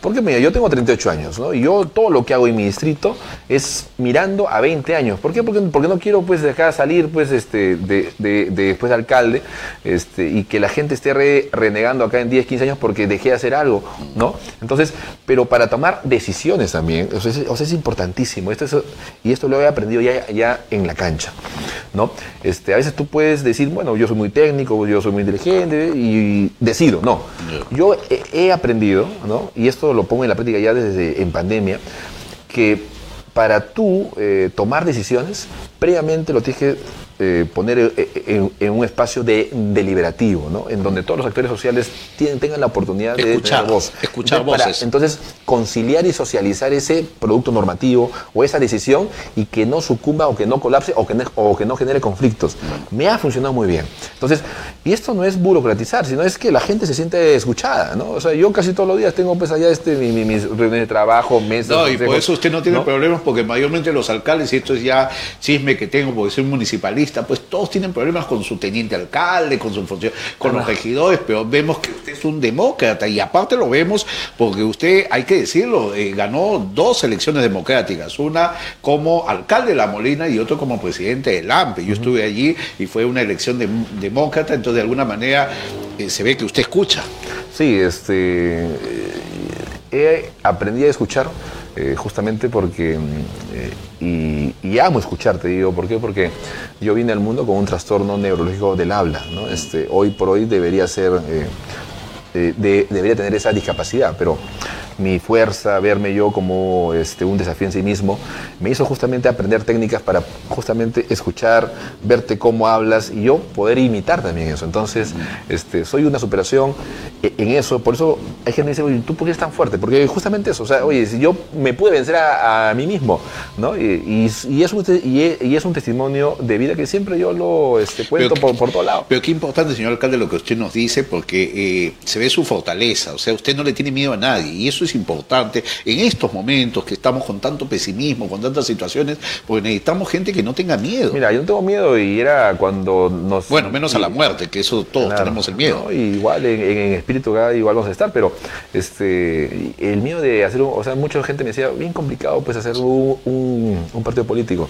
S3: Porque mira, yo tengo 38 años, ¿no? Y yo todo lo que hago en mi distrito es mirando a 20 años. ¿Por qué? Porque, porque no quiero pues dejar salir pues este de, de, después de alcalde este, y que la gente esté renegando acá en 10, 15 años porque dejé de hacer algo, ¿no? Entonces, pero para tomar decisiones también, o sea, es, es importantísimo. Esto es, y esto lo he aprendido ya, ya en la cancha, ¿no? Este, a veces tú puedes decir, bueno, yo soy muy técnico, yo soy muy inteligente y decido. No, yo he, aprendido, ¿no? Y esto lo pongo en la práctica ya desde en pandemia, que para tú eh, tomar decisiones, previamente lo tienes que eh, poner eh, en, un espacio de, deliberativo, ¿no? en donde todos los actores sociales tienen, tengan la oportunidad de
S2: escuchar
S3: voz.
S2: Escuchar voces.
S3: entonces, conciliar y socializar ese producto normativo o esa decisión y que no sucumba o que no colapse o que no, o que no genere conflictos. Me ha funcionado muy bien. Entonces, y esto no es burocratizar, sino es que la gente se siente escuchada. ¿no? O sea, yo casi todos los días tengo pues allá este, mis reuniones de trabajo, mesas.
S2: No, y por eso usted no tiene problemas porque mayormente los alcaldes, y esto es ya chisme que tengo porque soy municipalista, pues todos tienen problemas con su teniente alcalde, con su función, con los regidores, pero vemos que usted es un demócrata y aparte lo vemos porque usted, hay que decirlo, eh, ganó dos elecciones democráticas, una como alcalde de La Molina y otro como presidente del AMPE. Yo estuve allí y fue una elección demócrata, entonces de alguna manera eh, se ve que usted escucha.
S3: Sí, este, he aprendido a escuchar eh, justamente porque, mm, eh, y, amo escucharte, digo, ¿por qué? Porque yo vine al mundo con un trastorno neurológico del habla, ¿no? Este, hoy por hoy debería ser, eh, debería tener esa discapacidad, pero mi fuerza, verme yo como este, un desafío en sí mismo, me hizo justamente aprender técnicas para justamente escuchar, verte cómo hablas y yo poder imitar también eso. Entonces, este, soy una superación e, en eso. Por eso hay gente que dice, oye, ¿tú por qué eres tan fuerte? Porque justamente eso, o sea, oye, si yo me pude vencer a, mí mismo, ¿no? Y, y, es un, y, es un testimonio de vida que siempre yo lo este, cuento por, por todo lado.
S2: Pero qué importante, señor alcalde, lo que usted nos dice, porque eh, se ve su fortaleza, o sea, usted no le tiene miedo a nadie, y eso es importante en estos momentos que estamos con tanto pesimismo, con tantas situaciones, porque necesitamos gente que no tenga miedo.
S3: Mira, yo no tengo miedo y era cuando nos...
S2: Bueno, menos a la muerte, que eso todos tenemos el miedo.
S3: igual en, espíritu igual vamos a estar, pero este el miedo de hacer, un, o sea, mucha gente me decía, bien complicado pues hacer un, partido político.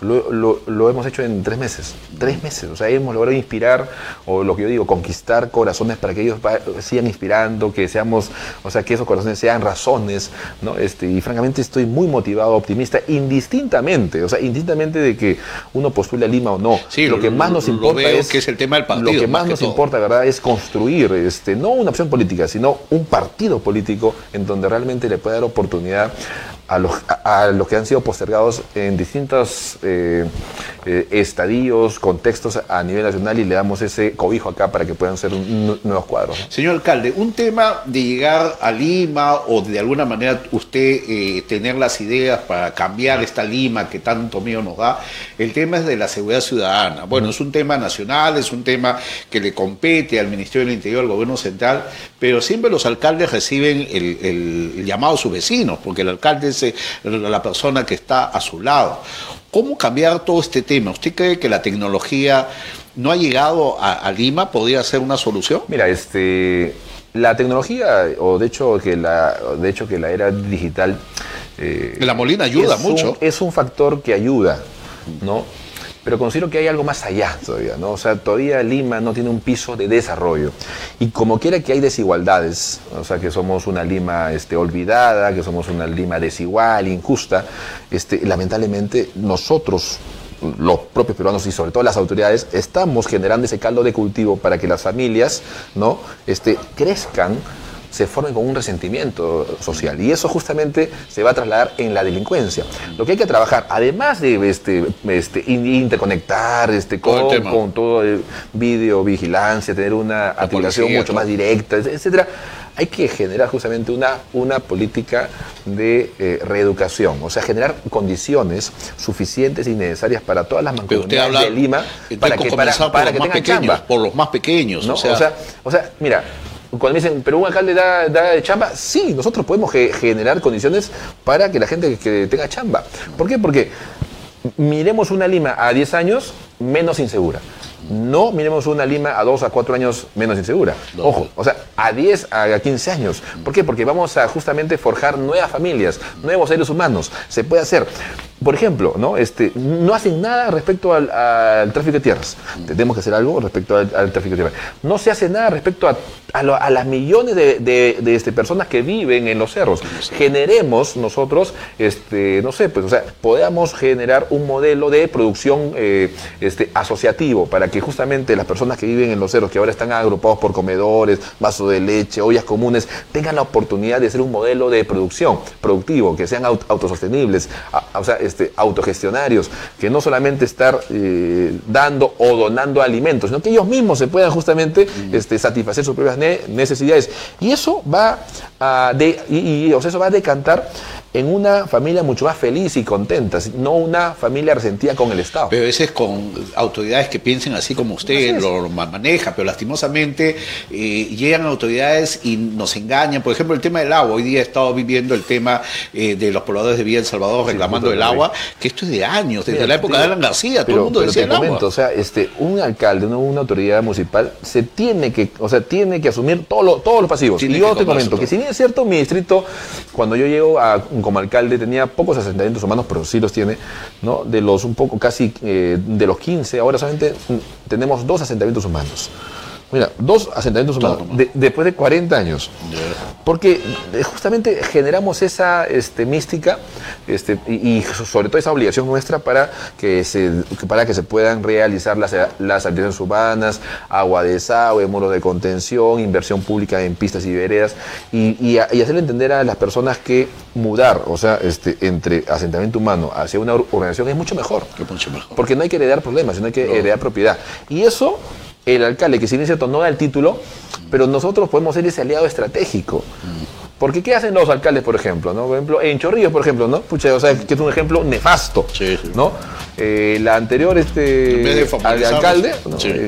S3: Lo, lo, hemos hecho en tres meses, tres meses, o sea, hemos logrado inspirar, o lo que yo digo, conquistar corazones para que ellos sigan inspirando, que seamos, o sea, que esos corazones sean razones, ¿no? Este, y francamente estoy muy motivado, optimista, indistintamente, o sea, indistintamente de que uno postule a Lima o no.
S2: Sí, lo, que más nos importa es, que es el tema del partido.
S3: Lo que más, nos importa, ¿verdad?, es construir, este, no una opción política, sino un partido político en donde realmente le pueda dar oportunidad a los, a, los que han sido postergados en distintos eh, eh, estadios, contextos a nivel nacional y le damos ese cobijo acá para que puedan ser nuevos cuadros.
S2: Señor alcalde, un tema de llegar a Lima o de alguna manera usted eh, tener las ideas para cambiar esta Lima que tanto miedo nos da, el tema es de la seguridad ciudadana. Bueno, es un tema nacional, es un tema que le compete al Ministerio del Interior, al Gobierno Central, pero siempre los alcaldes reciben el, el llamado a sus vecinos, porque el alcalde la persona que está a su lado. ¿Cómo cambiar todo este tema? ¿Usted cree que la tecnología no ha llegado a, Lima? ¿Podría ser una solución?
S3: Mira, este, la tecnología, o de hecho que la, de hecho que la era digital...
S2: Eh, la Molina ayuda mucho.
S3: es un factor que ayuda, ¿no? Pero considero que hay algo más allá todavía, ¿no? O sea, todavía Lima no tiene un piso de desarrollo. Y como quiera que hay desigualdades, o sea, que somos una Lima este, olvidada, que somos una Lima desigual, injusta, este, lamentablemente nosotros los propios peruanos y sobre todo las autoridades estamos generando ese caldo de cultivo para que las familias no este, crezcan se formen con un resentimiento social. Y eso justamente se va a trasladar en la delincuencia. Lo que hay que trabajar, además de este, este, interconectar este, con, todo, con todo el videovigilancia, tener una aplicación mucho más directa, etcétera, hay que generar justamente una, una política de eh, reeducación, o sea, generar condiciones suficientes y necesarias para todas las
S2: mancomunidades
S3: de Lima para que, para,
S2: que tengan chamba. Por los más pequeños.
S3: O, sea, o sea, mira, cuando me dicen, pero un alcalde da, da chamba, sí, nosotros podemos generar condiciones para que la gente que tenga chamba. ¿Por qué? Porque miremos una Lima a 10 años menos insegura. No miremos una Lima a 2 a 4 años menos insegura. Ojo, o sea, a 10 a 15 años. ¿Por qué? Porque vamos a justamente forjar nuevas familias, nuevos seres humanos. Se puede hacer por ejemplo, ¿no? Este, no hacen nada respecto al, tráfico de tierras. Tenemos que hacer algo respecto al, tráfico de tierras. No se hace nada respecto a, a, las millones de, de, este, personas que viven en los cerros. Generemos nosotros, este, no sé, pues, o sea, podamos generar un modelo de producción eh, este, asociativo para que justamente las personas que viven en los cerros, que ahora están agrupados por comedores, vasos de leche, ollas comunes, tengan la oportunidad de ser un modelo de producción productivo, que sean autosostenibles. O sea, este, autogestionarios, que no solamente estar eh, dando o donando alimentos, sino que ellos mismos se puedan justamente este, satisfacer sus propias necesidades. Y eso va a, de, y, o sea, eso va a decantar en una familia mucho más feliz y contenta, no una familia resentida con el Estado.
S2: Pero ese es con autoridades que piensen así como usted lo maneja, pero lastimosamente eh, llegan autoridades y nos engañan. Por ejemplo, el tema del agua. Hoy día he estado viviendo el tema eh, de los pobladores de Villa El Salvador reclamando el agua, que esto es de años, desde la época de Alan García, todo el mundo decía el agua.
S3: O sea, este, un alcalde, una, autoridad municipal, se tiene que, o sea, tiene que asumir todo todos los pasivos. y yo te comento que si bien es cierto, mi distrito, cuando yo llego a como alcalde tenía pocos asentamientos humanos, pero sí los tiene, ¿no? De los un poco, casi eh, de los 15, ahora solamente tenemos dos asentamientos humanos. Mira, dos asentamientos humanos de- después de 40 años. Porque eh, justamente generamos esa este, mística este, y, y sobre todo esa obligación nuestra para que se, para que se puedan realizar las, las actividades urbanas, agua, desagüe, muros de contención, inversión pública en pistas y veredas y, y, a- y hacerle entender a las personas que mudar, o sea, este, entre asentamiento humano hacia una urbanización es mucho mejor.
S2: Que mucho mejor.
S3: Porque no hay que heredar problemas, sino hay que heredar propiedad. Y eso, el alcalde, que si bien es cierto no da el título, pero nosotros podemos ser ese aliado estratégico. Porque ¿qué hacen los alcaldes, por ejemplo? ¿no? Por ejemplo, en Chorrillos, por ejemplo, ¿no? Pucha, o sea, que es un ejemplo nefasto,
S2: Sí, sí.
S3: ¿no? Eh, la anterior este, al- alcalde, ¿no?
S2: sí.
S3: Eh,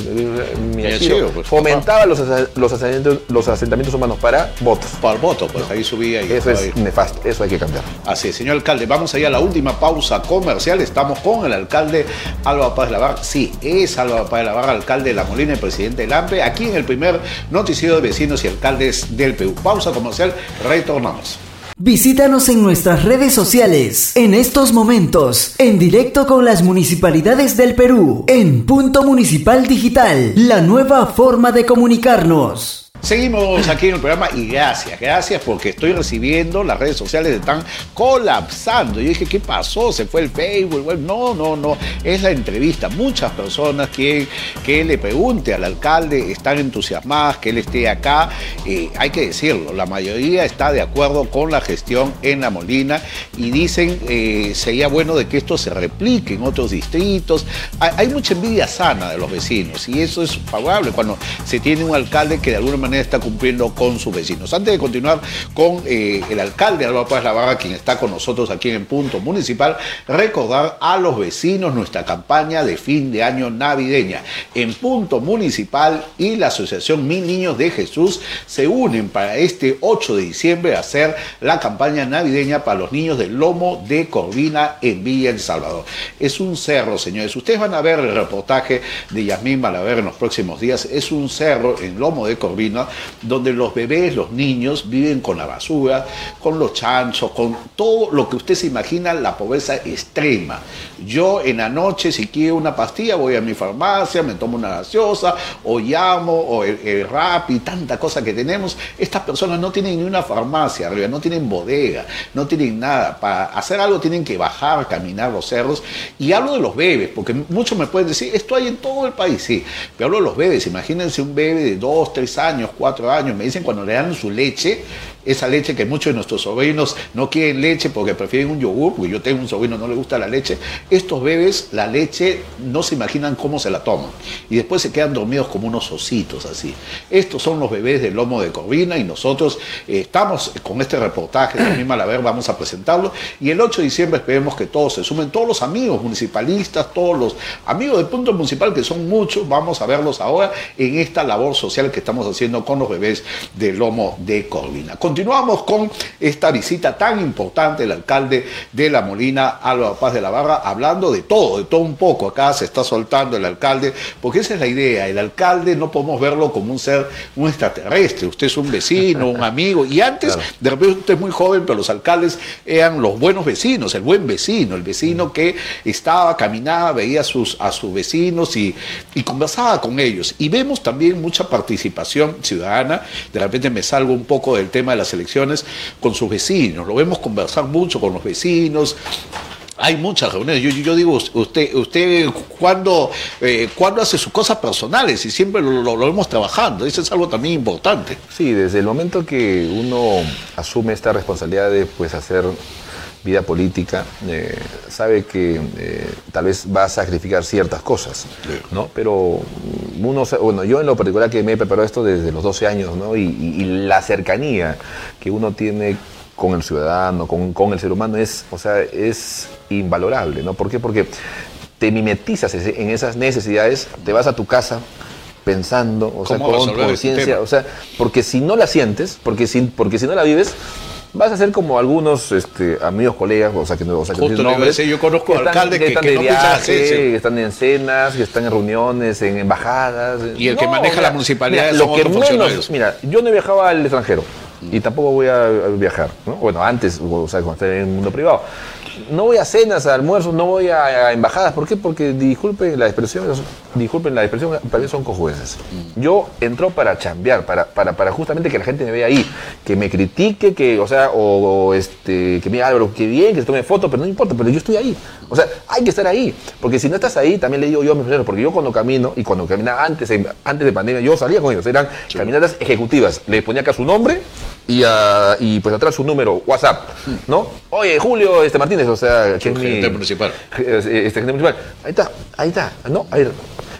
S3: eh,
S2: pues,
S3: fomentaba los, los, asentamientos, los asentamientos humanos para votos.
S2: Para el voto, pues ahí subía y
S3: Eso es
S2: ahí.
S3: nefasto, eso hay que cambiar.
S2: Así es, señor alcalde. Vamos allá a la última pausa comercial. Estamos con el alcalde Álvaro Paz de la Barra. Sí, es Álvaro Paz de la Barra, alcalde de La Molina y presidente del AMPE, aquí en el primer noticiero de vecinos y alcaldes del Perú. Pausa comercial, retornamos.
S1: Visítanos en nuestras redes sociales. En estos momentos, en directo con las municipalidades del Perú, en Punto Municipal Digital, la nueva forma de comunicarnos.
S2: Seguimos aquí en el programa y gracias, gracias porque estoy recibiendo, las redes sociales están colapsando. Yo dije, ¿qué pasó? ¿Se fue el Facebook? No, no, no, es la entrevista. Muchas personas quieren que le pregunte al alcalde, están entusiasmadas que él esté acá. Eh, hay que decirlo, la mayoría está de acuerdo con la gestión en La Molina y dicen, eh, sería bueno de que esto se replique en otros distritos. Hay, hay mucha envidia sana de los vecinos y eso es favorable cuando se tiene un alcalde que de alguna manera está cumpliendo con sus vecinos. Antes de continuar con eh, el alcalde Álvaro Paz Lavarra, quien está con nosotros aquí en punto municipal, recordar a los vecinos nuestra campaña de fin de año navideña. En punto municipal y la Asociación Mil Niños de Jesús se unen para este 8 de diciembre a hacer la campaña navideña para los niños del Lomo de Corvina en Villa El Salvador. Es un cerro, señores. Ustedes van a ver el reportaje de Yasmín Malaver en los próximos días. Es un cerro en Lomo de Corvina donde los bebés, los niños viven con la basura, con los chanchos, con todo lo que usted se imagina, la pobreza extrema. Yo en la noche, si quiero una pastilla, voy a mi farmacia, me tomo una gaseosa, o llamo, o el, el rap y tanta cosa que tenemos. Estas personas no tienen ni una farmacia no tienen bodega, no tienen nada. Para hacer algo tienen que bajar, caminar los cerros. Y hablo de los bebés, porque muchos me pueden decir, esto hay en todo el país, sí. Pero hablo de los bebés, imagínense un bebé de dos, tres años, cuatro años, me dicen cuando le dan su leche, esa leche que muchos de nuestros sobrinos no quieren leche porque prefieren un yogur, porque yo tengo un sobrino no le gusta la leche. Estos bebés, la leche, no se imaginan cómo se la toman. Y después se quedan dormidos como unos ositos así. Estos son los bebés del lomo de Corvina y nosotros eh, estamos con este reportaje de misma Malaver, vamos a presentarlo. Y el 8 de diciembre esperemos que todos se sumen, todos los amigos municipalistas, todos los amigos del punto municipal, que son muchos, vamos a verlos ahora en esta labor social que estamos haciendo con los bebés del lomo de Corvina. Continuamos con esta visita tan importante del alcalde de La Molina, Álvaro Paz de la Barra, hablando de todo, de todo un poco. Acá se está soltando el alcalde, porque esa es la idea. El alcalde no podemos verlo como un ser, un extraterrestre. Usted es un vecino, un amigo. Y antes,
S3: Claro.
S2: de repente usted es muy joven, pero los alcaldes eran los buenos vecinos, el buen vecino, el vecino que estaba, caminaba, veía a sus, a sus vecinos y, y conversaba con ellos. Y vemos también mucha participación ciudadana. De repente me salgo un poco del tema de elecciones con sus vecinos. Lo vemos conversar mucho con los vecinos. Hay muchas reuniones. Yo, digo, usted, usted ¿cuándo, eh, ¿cuándo hace sus cosas personales? Y siempre lo, lo- lo vemos trabajando. Eso es algo también importante.
S3: Sí, desde el momento que uno asume esta responsabilidad de pues, hacer vida política, eh, sabe que eh, tal vez va a sacrificar ciertas cosas, ¿no? Pero uno, bueno, yo en lo particular que me he preparado esto desde los 12 años, ¿no? Y, y- y la cercanía que uno tiene con el ciudadano, con, con el ser humano, es, o sea, es invalorable, ¿no? ¿Por qué? Porque te mimetizas en esas necesidades, te vas a tu casa pensando, o sea,
S2: ¿Cómo
S3: con conciencia, o sea, porque si no la sientes, porque si, porque si no la vives, vas a ser como algunos este, amigos, colegas, o sea, que no, o sea, que
S2: Justo
S3: nombres,
S2: decir, yo conozco alcaldes que-
S3: están
S2: que no
S3: viaje, que están en cenas, que están en reuniones, en embajadas.
S2: Y el que maneja la municipalidad
S3: mira,
S2: son
S3: lo que
S2: otros
S3: menos, mira, yo no he viajado al extranjero y tampoco voy a, a viajar, ¿no? Bueno, antes, o sea, cuando estaba en el mundo privado. No voy a cenas, a almuerzos, no voy a, a embajadas. ¿Por qué? Porque disculpen la expresión, disculpen la expresión, para mí son cojueces. Yo entro para chambear, para, para, para justamente que la gente me vea ahí, que me critique, que, o sea, o, o, este, que me diga Álvaro, qué bien, que se tome foto, pero no importa, pero yo estoy ahí. O sea, hay que estar ahí. Porque si no estás ahí, también le digo yo a mis profesores, porque yo cuando camino, y cuando caminaba antes, antes de pandemia, yo salía con ellos, eran caminatas ejecutivas. Les ponía acá su nombre y, ah, y pues atrás su número, WhatsApp, ¿no? Oye, Julio este Martínez, o sea, que es mi-
S2: municipal.
S3: Este gerente municipal. Ahí está, ahí está, ¿no? Ahí,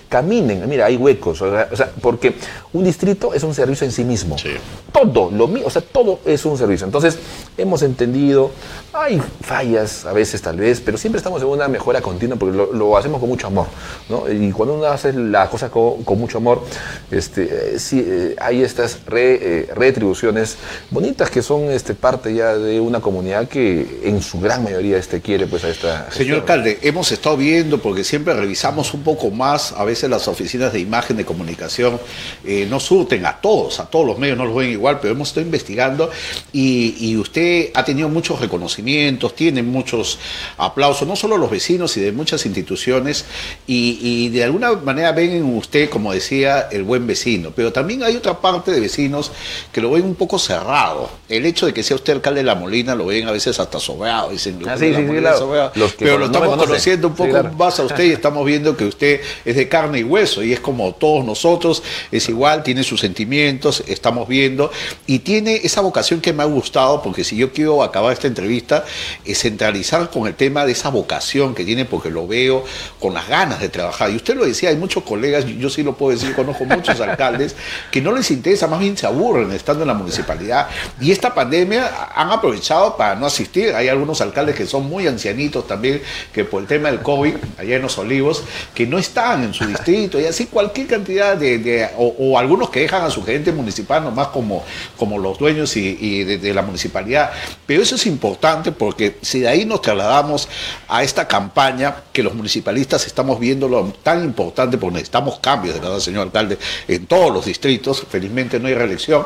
S3: caminen, mira, hay huecos, o sea, porque un distrito es un servicio en sí mismo.
S2: Sí.
S3: Todo, lo mío, o sea, todo es un servicio. Entonces, hemos entendido, hay fallas a veces tal vez, pero siempre estamos en una mejora continua porque lo, lo hacemos con mucho amor, ¿no? Y cuando uno hace las cosas con, con mucho amor, este, eh, sí, eh, hay estas re- eh, retribuciones bonitas que son este, parte ya de una comunidad que en su gran mayoría este, quiere pues a esta...
S2: Señor alcalde, hemos estado viendo, porque siempre revisamos un poco más, a veces las oficinas de imagen, de comunicación, eh, no surten a todos, a todos los medios no los ven igual, pero hemos estado investigando y, y usted ha tenido muchos reconocimientos, tiene muchos aplausos, no solo los vecinos y de muchas instituciones, y, y de alguna manera ven en usted, como decía, el buen vecino, pero también hay otra parte de vecinos que lo ven un poco cerrado. El hecho de que sea usted alcalde de La Molina lo ven a veces hasta sobrado, dicen,
S3: Ah,
S2: "La
S3: sí, sí, sí,
S2: Molina
S3: claro.
S2: sobrado".
S3: Los que
S2: pero
S3: no
S2: lo
S3: me
S2: estamos conociendo un poco
S3: claro.
S2: más a usted y estamos viendo que usted es de carne y hueso y es como todos nosotros, es igual, tiene sus sentimientos, estamos viendo y tiene esa vocación que me ha gustado porque si yo quiero acabar esta entrevista es centralizar con el tema de esa vocación que tiene porque lo veo con las ganas de trabajar. Y usted lo decía, hay muchos colegas, yo sí lo puedo decir, conozco muchos alcaldes que no les interesa, más bien se aburren estando en la municipalidad. Y esta pandemia han aprovechado para no asistir, hay algunos alcaldes que son muy ancianitos también que por el tema del COVID, allá en los olivos, que no están en su distrito y así cualquier cantidad de, de- o, o algunos que dejan a su gerente municipal nomás como, como los dueños y, y de, de la municipalidad. Pero eso es importante porque si de ahí nos trasladamos a esta campaña que los municipalistas estamos viendo lo tan importante porque necesitamos cambios, de verdad, señor alcalde, en todos los distritos, felizmente no hay reelección.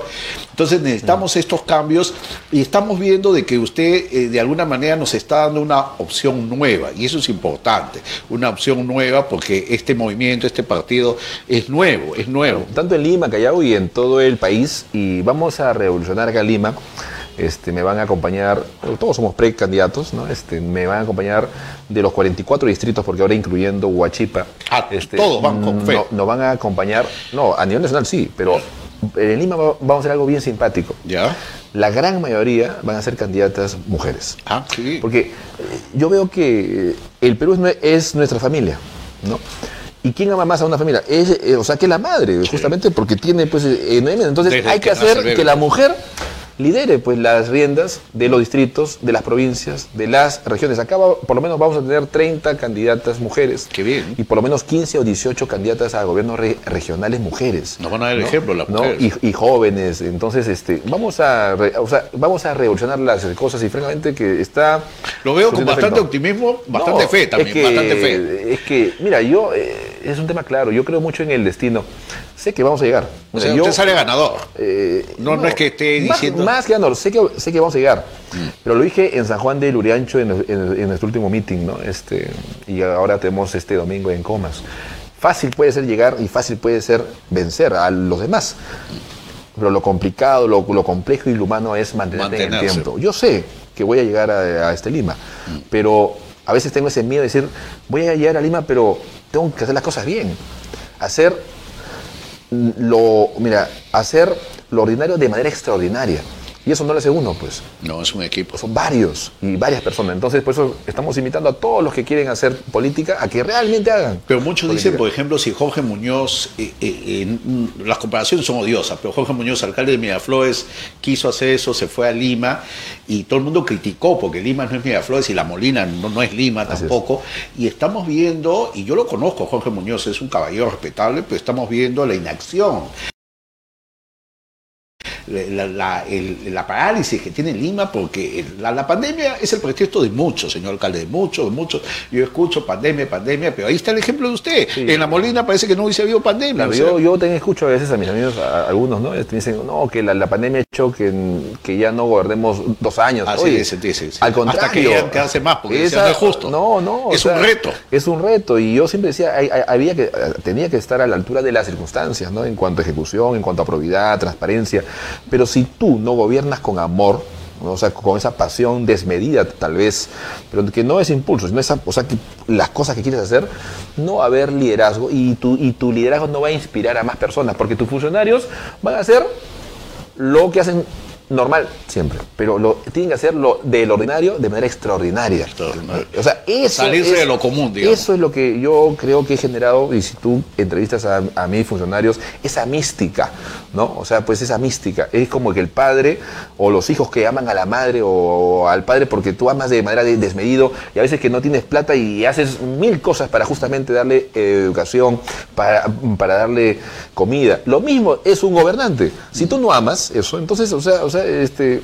S2: Entonces necesitamos estos cambios y estamos viendo de que usted eh, de alguna manera nos está dando una opción nueva y eso es importante, una opción nueva porque este movimiento, este partido es nuevo, es nuevo.
S3: tanto en Lima, Callao y en todo el país. Y vamos a revolucionar acá Lima. Este, me van a acompañar, todos somos precandidatos, ¿no? Este, me van a acompañar de los 44 distritos, porque ahora incluyendo Huachipa.
S2: Ah,
S3: este,
S2: todos van con fe.
S3: No, nos van a acompañar, no, a nivel nacional sí, pero en Lima va- vamos a hacer algo bien simpático.
S2: ¿Ya?
S3: La gran mayoría van a ser candidatas mujeres.
S2: Ah, sí.
S3: Porque eh, yo veo que el Perú es nuestra familia, ¿no? ¿Y quién ama más a una familia? Es, eh, o sea, que la madre, justamente porque tiene, pues, eh, enorme- Entonces
S2: Desde
S3: hay
S2: que
S3: hacer que la mujer lidere, pues, las riendas de los distritos, de las provincias, de las regiones. Acá va- por lo menos vamos a tener 30 candidatas mujeres.
S2: Qué bien.
S3: Y por lo menos 15 o 18 candidatas a gobiernos re- regionales mujeres.
S2: Nos van a dar el ejemplo las
S3: ¿no?
S2: mujeres.
S3: Y, y jóvenes. Entonces, este, vamos a, re- o sea, vamos a revolucionar las cosas y francamente que está.
S2: Lo veo con bastante
S3: efecto.
S2: optimismo, bastante
S3: No,
S2: fe también,
S3: es que-
S2: bastante fe.
S3: Es que, mira, yo, eh, es un tema claro, yo creo mucho en el destino. Sé que vamos a llegar.
S2: O sea,
S3: yo,
S2: usted sale ganador.
S3: eh,
S2: No, no es que esté
S3: más-
S2: diciendo- Mm.
S3: Más, que ganador, sé que, sé que vamos a llegar. Pero lo dije en San Juan de Luriancho en, en- en nuestro último meeting, ¿no? Este, y ahora tenemos este domingo en Comas. Fácil puede ser llegar y fácil puede ser vencer a los demás. Pero lo complicado, lo, lo complejo y lo humano es mantenerte en el
S2: Mantenerse.
S3: tiempo. Yo sé que voy a llegar a, a este Lima, pero a veces tengo ese miedo de decir, voy a llegar a Lima, pero tengo que hacer las cosas bien. Hacer lo, mira, hacer lo ordinario de manera extraordinaria. Y eso no lo hace uno, pues.
S2: No, es un equipo.
S3: Son varios y varias personas. Entonces, por eso estamos invitando a todos los que quieren hacer política a que realmente hagan.
S2: Pero muchos
S3: política.
S2: dicen, por ejemplo, si Jorge Muñoz, eh, eh, las comparaciones son odiosas, pero Jorge Muñoz, alcalde de Miraflores, quiso hacer eso, se fue a Lima y todo el mundo criticó porque Lima no es Miraflores y La Molina no, no es Lima
S3: Así es.
S2: tampoco. Y estamos viendo, y yo lo conozco, Jorge Muñoz es un caballero respetable, pero estamos viendo la inacción la, la- el- la parálisis que tiene Lima, porque la, la pandemia es el pretexto de muchos, señor alcalde, de muchos, de muchos. Yo escucho pandemia, pandemia, pero ahí está el ejemplo de usted.
S3: Sí.
S2: En La Molina parece que no hubiese habido pandemia.
S3: Claro,
S2: o sea,
S3: yo, yo también escucho a veces a mis amigos, a- algunos, ¿no? Este, dicen, no, que la, pandemia ha hecho que, que ya no gobernemos dos años.
S2: Así
S3: Oye,
S2: es, sí, sí.
S3: Al contrario.
S2: Hasta que quedarse más, porque decían, no es justo.
S3: No, no. o
S2: Es un reto.
S3: Es un reto. Y yo siempre decía, hay- hay- había que, tenía que estar a la altura de las circunstancias, ¿no? En cuanto a ejecución, en cuanto a probidad, transparencia. Pero si tú no gobiernas con amor, o sea, con esa pasión desmedida tal vez, pero que no es impulso, sino esa, o sea, que las cosas que quieres hacer, no va a haber liderazgo y tu, y tu liderazgo no va a inspirar a más personas, porque tus funcionarios van a hacer lo que hacen normal siempre, pero lo, tienen que hacerlo del ordinario de manera extraordinaria. O sea, eso
S2: Salirse
S3: es-
S2: de lo común, digamos.
S3: Eso es lo que yo creo que he generado, y si tú entrevistas a, a mis funcionarios, esa mística, ¿no? O sea, pues esa mística. Es como que el padre o los hijos que aman a la madre o al padre porque tú amas de manera de- desmedido y a veces que no tienes plata y haces mil cosas para justamente darle eh, educación, para, para darle comida. Lo mismo es un gobernante. Si tú no amas eso, entonces, o sea, o sea este,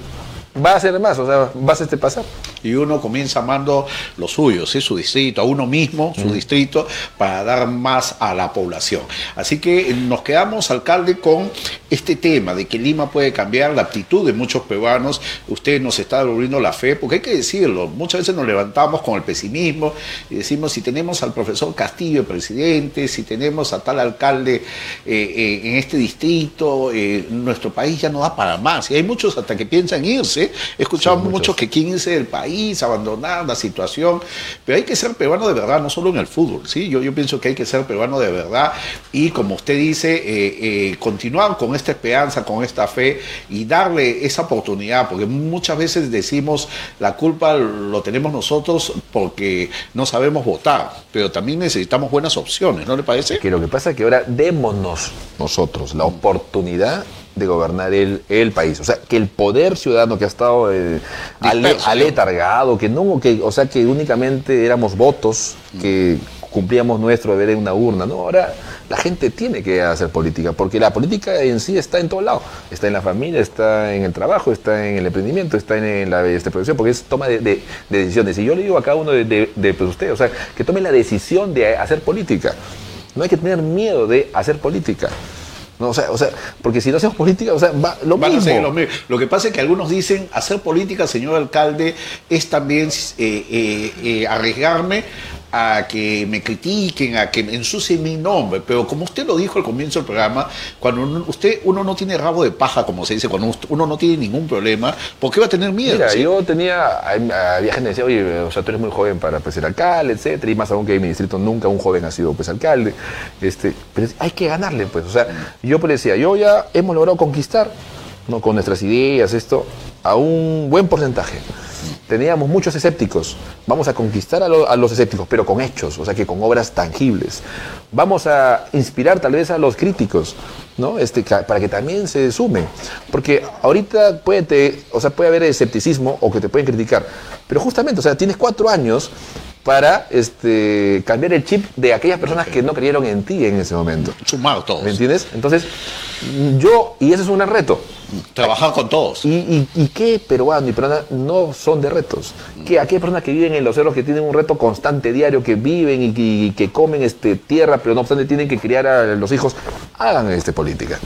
S3: va a ser más, o sea, vas a este pasar.
S2: Y uno comienza amando lo suyo, ¿sí? su distrito, a uno mismo, su distrito, para dar más a la población. Así que nos quedamos, alcalde, con este tema de que Lima puede cambiar la actitud de muchos peruanos. Usted nos está devolviendo la fe, porque hay que decirlo, muchas veces nos levantamos con el pesimismo y decimos, si tenemos al profesor Castillo de presidente, si tenemos a tal alcalde eh, eh, en este distrito, eh, nuestro país ya no da para más. Y hay muchos hasta que piensan irse. He escuchado
S3: muchos.
S2: muchos que quieren irse del país, abandonar la situación, pero hay que ser peruano de verdad, no solo en el fútbol, ¿sí? Yo, pienso que hay que ser peruano de verdad y como usted dice, eh, eh, continuar con esta esperanza, con esta fe y darle esa oportunidad, porque muchas veces decimos la culpa lo tenemos nosotros porque no sabemos votar, pero también necesitamos buenas opciones, ¿no le parece?
S3: Que lo que pasa es que ahora démonos nosotros la oportunidad de gobernar el, el país. O sea, que el poder ciudadano que ha estado eh, ale- aletargado, que no, que, o sea, que únicamente éramos votos, que cumplíamos nuestro deber en una urna, ¿no? Ahora la gente tiene que hacer política, porque la política en sí está en todo lado. Está en la familia, está en el trabajo, está en el emprendimiento, está en la este, producción, porque es toma de, de- de decisiones. Y yo le digo a cada uno de, de, pues, ustedes, o sea, que tomen la decisión de hacer política. No hay que tener miedo de hacer política. No, o, sea, o sea, porque si no hacemos política, o sea, va lo
S2: Van a
S3: mismo.
S2: seguir lo mismo. Lo que pasa es que algunos dicen, hacer política, señor alcalde, es también eh, eh, eh, arriesgarme a que me critiquen, a que ensucien mi nombre. Pero como usted lo dijo al comienzo del programa, cuando uno, usted, uno no tiene rabo de paja, como se dice, cuando uno no tiene ningún problema, ¿por qué va a tener miedo?
S3: Mira,
S2: sí?
S3: yo tenía, había gente que decía, oye, o sea, tú eres muy joven para pues, ser alcalde, etcétera, y más aún que en mi distrito nunca un joven ha sido pues alcalde, este, pero hay que ganarle, pues, o sea, yo pues decía, yo ya hemos logrado conquistar, ¿no? con nuestras ideas, esto, a un buen porcentaje. Teníamos muchos escépticos. Vamos a conquistar a, lo- a los escépticos, pero con hechos, o sea que con obras tangibles. Vamos a inspirar tal vez a los críticos, ¿no? Este, para que también se sumen. Porque ahorita puede, te- o sea, puede haber escepticismo o que te pueden criticar. Pero justamente, o sea, tienes cuatro años para este, cambiar el chip de aquellas personas que no creyeron en ti en ese momento.
S2: Sumar todos.
S3: ¿Me entiendes? Entonces, yo, y ese es un reto.
S2: Trabajar con todos.
S3: ¿Y, y, y qué peruano y peruana no son de retos? ¿Qué, aquellas personas que viven en los cerros, que tienen un reto constante diario, que viven y, que- y que comen este, tierra, pero no obstante tienen que criar a los hijos, hagan este, política.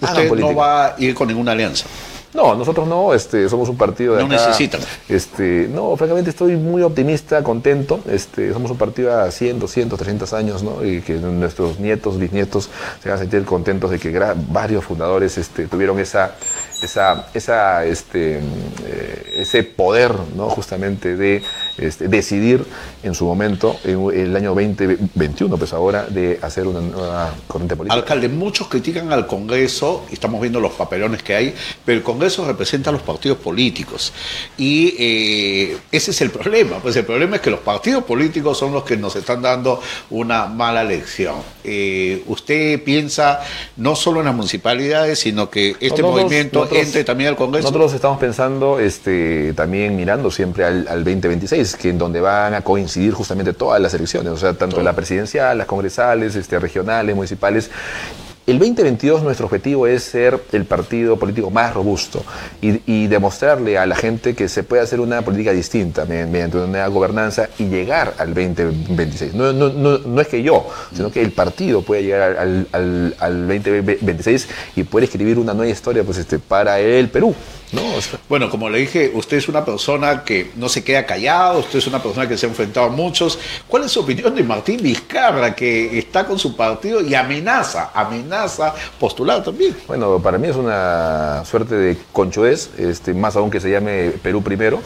S3: Hagan
S2: Usted
S3: política.
S2: no va a ir con ninguna alianza.
S3: No, nosotros no, este, somos un partido de
S2: No
S3: acá.
S2: necesitan.
S3: Este, no, francamente estoy muy optimista, contento. Este, somos un partido a 100, 200, 300 años, ¿no? Y que nuestros nietos, bisnietos se van a sentir contentos de que varios fundadores este, tuvieron esa, esa, esa, este, eh, ese poder, ¿no? Justamente de este, decidir en su momento, en el año 2021, pues ahora, de hacer una nueva corriente política.
S2: Alcalde, muchos critican al Congreso, y estamos viendo los papelones que hay, pero el Congreso representa a los partidos políticos. Y eh, ese es el problema. Pues el problema es que los partidos políticos son los que nos están dando una mala lección. Eh, ¿Usted piensa no solo en las municipalidades, sino que este
S3: Nosotros-
S2: movimiento
S3: nosotros-
S2: entre también al Congreso?
S3: Nosotros estamos pensando este, también mirando siempre al, al 2026, que en donde van a coincidir justamente todas las elecciones, o sea, tanto la presidencial, las congresales, este, regionales, municipales. El 2022 nuestro objetivo es ser el partido político más robusto y, demostrarle a la gente que se puede hacer una política distinta mediante una gobernanza y llegar al 2026. No, no, no, es que yo, sino que el partido puede llegar al, al, al 2026 y puede escribir una nueva historia pues, este, para el Perú. No,
S2: Bueno, como le dije, usted es una persona que no se queda callado, usted es una persona que se ha enfrentado a muchos. ¿Cuál es su opinión de Martín Vizcarra, que está con su partido y amenaza, amenaza postular también?
S3: Bueno, para mí es una suerte de conchoez, este, más aún que se llame Perú primero.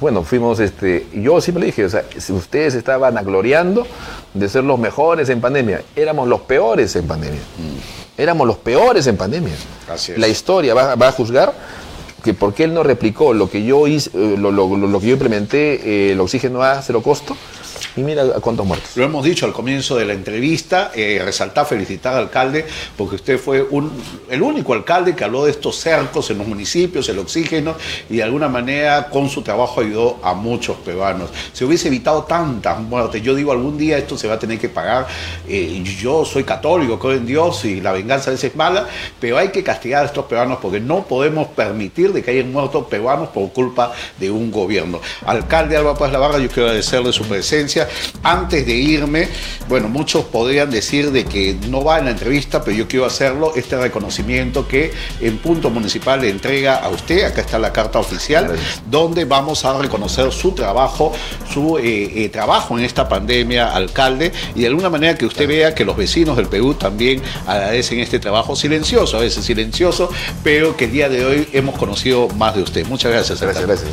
S3: Bueno, fuimos, este, yo siempre le dije, o sea, si ustedes estaban agloriando de ser los mejores en pandemia, éramos los peores en pandemia. Mm. Éramos los peores en pandemia. La historia va, va a juzgar que por qué él no replicó lo que yo hice, eh, lo, lo, que yo implementé, eh, el oxígeno a cero costo, y mira cuántos muertos.
S2: Lo hemos dicho al comienzo de la entrevista, eh, resaltar, felicitar al alcalde, porque usted fue el único alcalde que habló de estos cercos en los municipios, el oxígeno, y de alguna manera con su trabajo ayudó a muchos peruanos. Se hubiese evitado tantas muertes. Yo digo, algún día esto se va a tener que pagar. Eh, yo soy católico, creo en Dios y la venganza a veces es mala, pero hay que castigar a estos peruanos porque no podemos permitir de que hayan muertos peruanos por culpa de un gobierno. Alcalde Alba Paz Lavarra, yo quiero agradecerle su presencia antes de irme, bueno, muchos podrían decir de que no va en la entrevista, pero yo quiero hacerlo, este reconocimiento que en punto municipal le entrega a usted, acá está la carta oficial, donde vamos a reconocer su trabajo, su eh, eh, trabajo en esta pandemia, alcalde, y de alguna manera que usted vea que los vecinos del Perú también agradecen este trabajo silencioso, a veces silencioso, pero que el día de hoy hemos conocido más de usted. Muchas gracias.
S3: Gracias, gracias.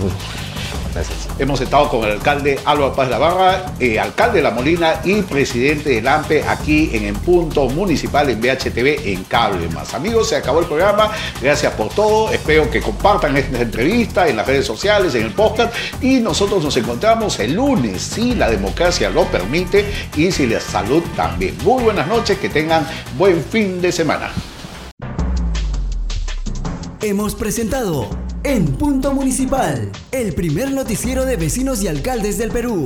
S2: Hemos estado con el alcalde Álvaro Paz Navarra, eh, alcalde de La Molina y presidente del AMPE aquí en el punto municipal en BHTV en Cable Más. Amigos, se acabó el programa. Gracias por todo. Espero que compartan esta entrevista en las redes sociales, en el podcast. Y nosotros nos encontramos el lunes, si la democracia lo permite y si la salud también. Muy buenas noches, que tengan buen fin de semana.
S1: Hemos presentado en Punto Municipal, el primer noticiero de vecinos y alcaldes del Perú.